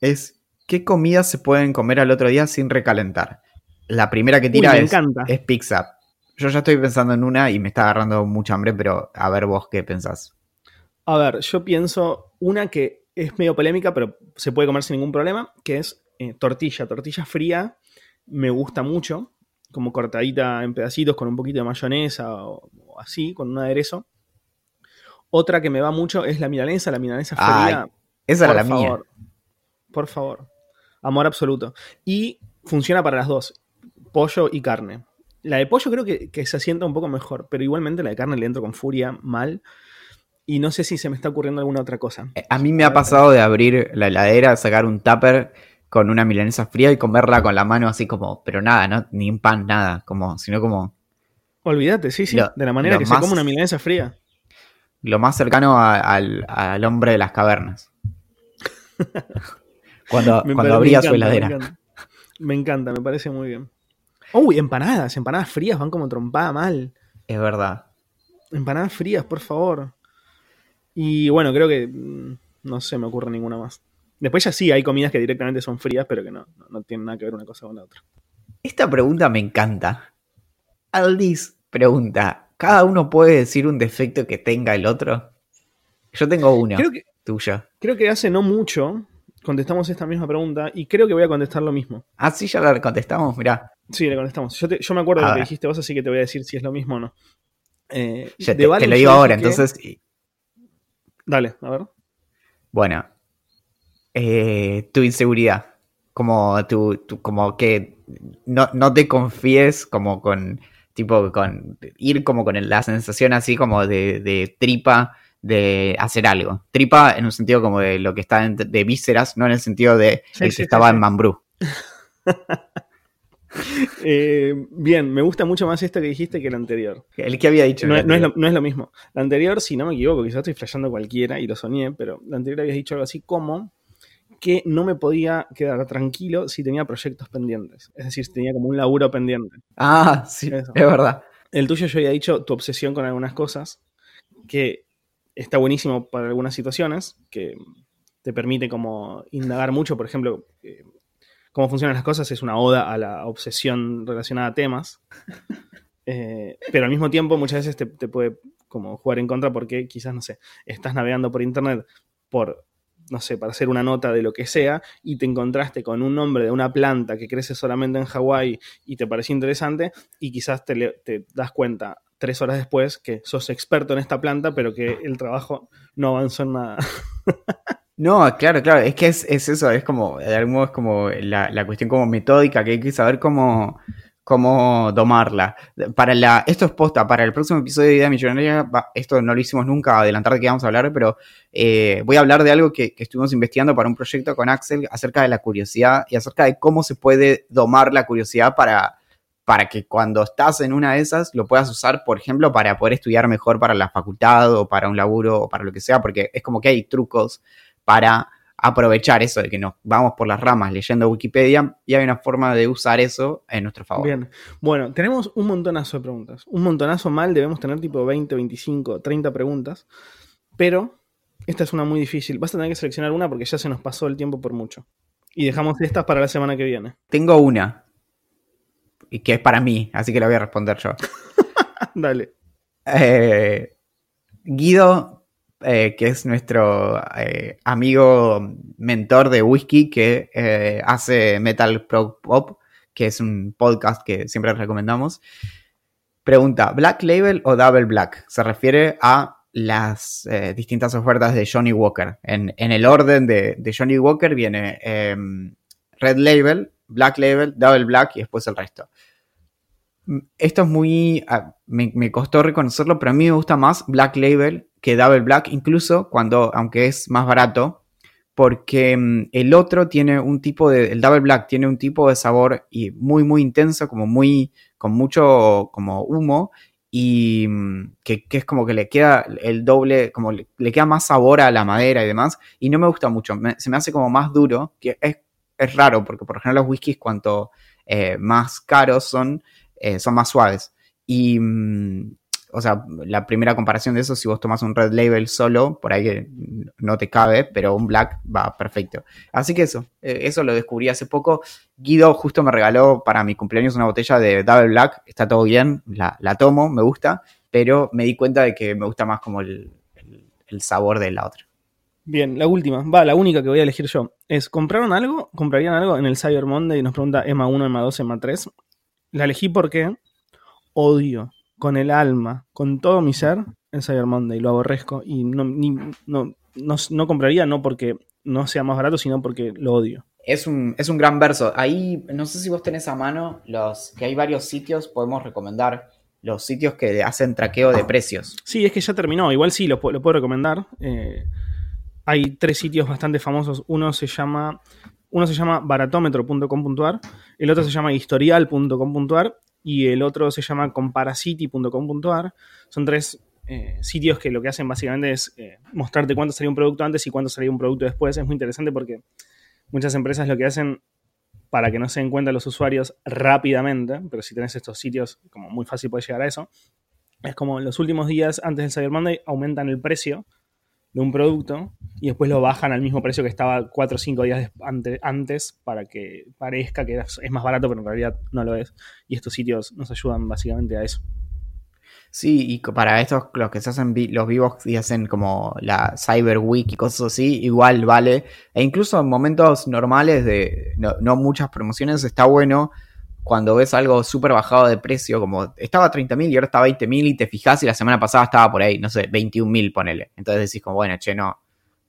es ¿qué comidas se pueden comer al otro día sin recalentar? La primera que tira es, es, pizza. Yo ya estoy pensando en una y me está agarrando mucha hambre, pero a ver vos qué pensás. A ver, yo pienso una que es medio polémica, pero se puede comer sin ningún problema, que es eh, tortilla. Tortilla fría me gusta mucho, como cortadita en pedacitos con un poquito de mayonesa o, así, con un aderezo. Otra que me va mucho es la milanesa, la milanesa fría. esa era la mía por favor. Amor absoluto. Y funciona para las dos, pollo y carne. La de pollo creo que, que se asienta un poco mejor, pero igualmente la de carne le entro con furia mal. Y no sé si se me está ocurriendo alguna otra cosa. Eh, A mí me ha pasado de abrir la heladera, sacar un tupper con una milanesa fría y comerla con la mano así como, pero nada, ¿no? Ni un pan, nada, como, sino como Olvídate, sí, sí. Lo- de la manera que más- se come una milanesa fría. lo más cercano a- al, al hombre de las cavernas. cuando Me cuando abría su heladera. Me encanta. me encanta, me parece muy bien. Uy, empanadas, empanadas frías van como trompada mal. Es verdad. Empanadas frías, por favor. Y bueno, creo que mm, no se me ocurre ninguna más. Después ya sí, hay comidas que directamente son frías, pero que no, no, no tienen nada que ver una cosa con la otra. Esta pregunta me encanta. Aldis pregunta, ¿cada uno puede decir un defecto que tenga el otro? Yo tengo uno, Creo que, tuyo. creo que hace no mucho contestamos esta misma pregunta y creo que voy a contestar lo mismo. Ah, sí, ya la contestamos, mirá. Sí, le contestamos. Yo, te- yo me acuerdo de lo que dijiste vos, así que te voy a decir si es lo mismo o no. Eh, Ya te, te lo digo ahora, que- entonces, Dale, a ver. bueno. Eh, tu inseguridad. Como tu, tu- como que no, no te confíes como con, tipo, con ir como con la sensación así como de, de tripa de hacer algo. Tripa en un sentido como de lo que está en- de vísceras, no en el sentido de Sí, el que sí, estaba sí. en Mambrú. Eh, bien, me gusta mucho más esta que dijiste que la anterior. El que había dicho. No, el es- no es lo, no es lo mismo. La anterior, si no me equivoco, quizás estoy flasheando cualquiera y lo soñé, pero la anterior habías dicho algo así como que no me podía quedar tranquilo si tenía proyectos pendientes. Es decir, si tenía como un laburo pendiente. Ah, sí, Eso. es verdad. El tuyo yo había dicho tu obsesión con algunas cosas, que está buenísimo para algunas situaciones, que te permite como indagar mucho, por ejemplo, eh, cómo funcionan las cosas es una oda a la obsesión relacionada a temas, Eh, pero al mismo tiempo muchas veces te, te puede como jugar en contra porque quizás, no sé, estás navegando por internet por, no sé, para hacer una nota de lo que sea y te encontraste con un nombre de una planta que crece solamente en Hawái y te pareció interesante y quizás te, te das cuenta tres horas después que sos experto en esta planta, pero que el trabajo no avanzó en nada. No, claro, claro, es que es, es eso, es como, de algún modo es como la, la cuestión como metódica, que hay que saber cómo, cómo domarla. Para la, esto es posta, para el próximo episodio de Idea Millonaria, esto no lo hicimos nunca, adelantar de qué vamos a hablar, pero eh, voy a hablar de algo que, que estuvimos investigando para un proyecto con Axel acerca de la curiosidad y acerca de cómo se puede domar la curiosidad para, para que cuando estás en una de esas lo puedas usar, por ejemplo, para poder estudiar mejor para la facultad o para un laburo o para lo que sea, porque es como que hay trucos para aprovechar eso de que nos vamos por las ramas leyendo Wikipedia y hay una forma de usar eso en nuestro favor. Bien. Bueno, tenemos un montonazo de preguntas. Un montonazo mal, debemos tener tipo 20, 25, 30 preguntas. Pero esta es una muy difícil. Vas a tener que seleccionar una porque ya se nos pasó el tiempo por mucho. Y dejamos estas para la semana que viene. Tengo una, y que es para mí, así que la voy a responder yo. Dale. Eh, Guido, eh, que es nuestro eh, amigo mentor de whisky, que hace Metal Pro Pop, que es un podcast que siempre recomendamos, pregunta, ¿Black Label o Double Black? Se refiere a las eh, distintas ofertas de Johnny Walker. En, en el orden de, de Johnny Walker viene Red Label, Black Label, Double Black y después el resto. Mm, Esto es muy... ah, me, costó reconocerlo, pero a mí me gusta más Black Label que Double Black, incluso cuando, aunque es más barato, porque mm, el otro tiene un tipo de... El Double Black tiene un tipo de sabor y muy, muy intenso, como muy... con mucho como humo y mm, que, que es como que le queda el doble, como le, le queda más sabor a la madera y demás, y no me gusta mucho, me- se me hace como más duro, que es, es raro, porque por ejemplo los whiskies cuanto eh, más caros son, eh, son más suaves. Y, mm, o sea, la primera comparación de eso, si vos tomas un red label solo, por ahí que no te cabe, pero un black va perfecto. Así que eso, eh, eso lo descubrí hace poco. Guido justo me regaló para mi cumpleaños una botella de Double Black, está todo bien, la, la tomo, me gusta, pero me di cuenta de que me gusta más como el, el- el sabor de la otra. Bien, la última, va, la única que voy a elegir yo. Es, ¿compraron algo? ¿Comprarían algo en el Cyber Monday? Nos pregunta Emma 1, Emma 2, Emma 3. La elegí porque odio con el alma, con todo mi ser, el Cyber Monday. Lo aborrezco y no, ni- no, no, no compraría no porque no sea más barato, sino porque lo odio. Es un, es un gran verso. Ahí, no sé si vos tenés a mano los que hay varios sitios, podemos recomendar los sitios que hacen traqueo de precios. Sí, es que ya terminó. Igual sí, lo, lo puedo recomendar. Eh, hay tres sitios bastante famosos. Uno se llama, uno se llama baratómetro.com.ar, el otro se llama historial.com.ar y el otro se llama comparacity.com.ar. Son tres eh, sitios que lo que hacen básicamente es eh, mostrarte cuánto salía un producto antes y cuánto salía un producto después. Es muy interesante porque muchas empresas lo que hacen para que no se den cuenta los usuarios rápidamente, pero si tenés estos sitios, como muy fácil puedes llegar a eso, es como los últimos días antes del Cyber Monday aumentan el precio de un producto y después lo bajan al mismo precio que estaba 4 o 5 días des- ante- antes para que parezca que es más barato, pero en realidad no lo es. Y estos sitios nos ayudan básicamente a eso. Sí, y para estos, los que se hacen los vivos y hacen como la Cyber Week y cosas así, igual vale. E incluso en momentos normales de no muchas promociones, está bueno cuando ves algo súper bajado de precio, como estaba a 30.000 y ahora está a 20.000 y te fijas y la semana pasada estaba por ahí, no sé, 21.000 ponele. Entonces decís como, bueno, che, no.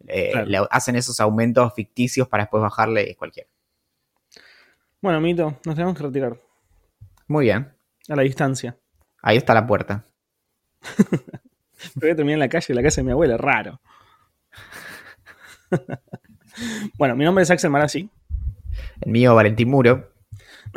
Eh, Claro. le hacen esos aumentos ficticios para después bajarle cualquiera. Bueno, Mito, nos tenemos que retirar Muy bien. a la distancia. Ahí está la puerta. Pero voy a terminar en la calle, en la casa de mi abuela, raro. bueno, mi nombre es Axel Marazzi. El mío, Valentín Muro.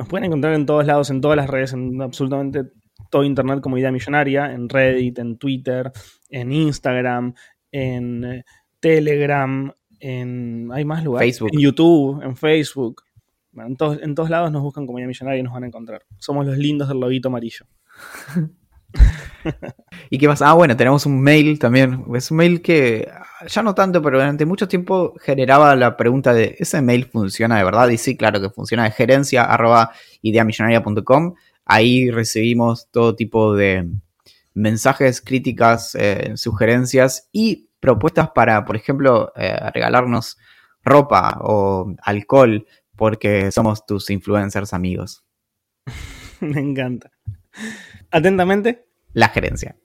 Nos pueden encontrar en todos lados, en todas las redes, en absolutamente todo internet como Idea Millonaria, en Reddit, en Twitter, en Instagram, en eh, Telegram, en. ¿Hay más lugares? Facebook. En YouTube, en Facebook. Bueno, en, todos, en todos lados nos buscan como Idea Millonaria y nos van a encontrar. Somos los lindos del lobito amarillo. ¿Y qué pasa? Ah, bueno, tenemos un mail también. Es un mail que ya no tanto, pero durante mucho tiempo generaba la pregunta de ¿ese mail funciona de verdad? Y sí, claro que funciona de gerencia arroba ideamillonaria.com. Ahí recibimos todo tipo de mensajes, críticas, eh, sugerencias y propuestas para, por ejemplo, eh, regalarnos ropa o alcohol porque somos tus influencers amigos. Me encanta. Atentamente, La gerencia.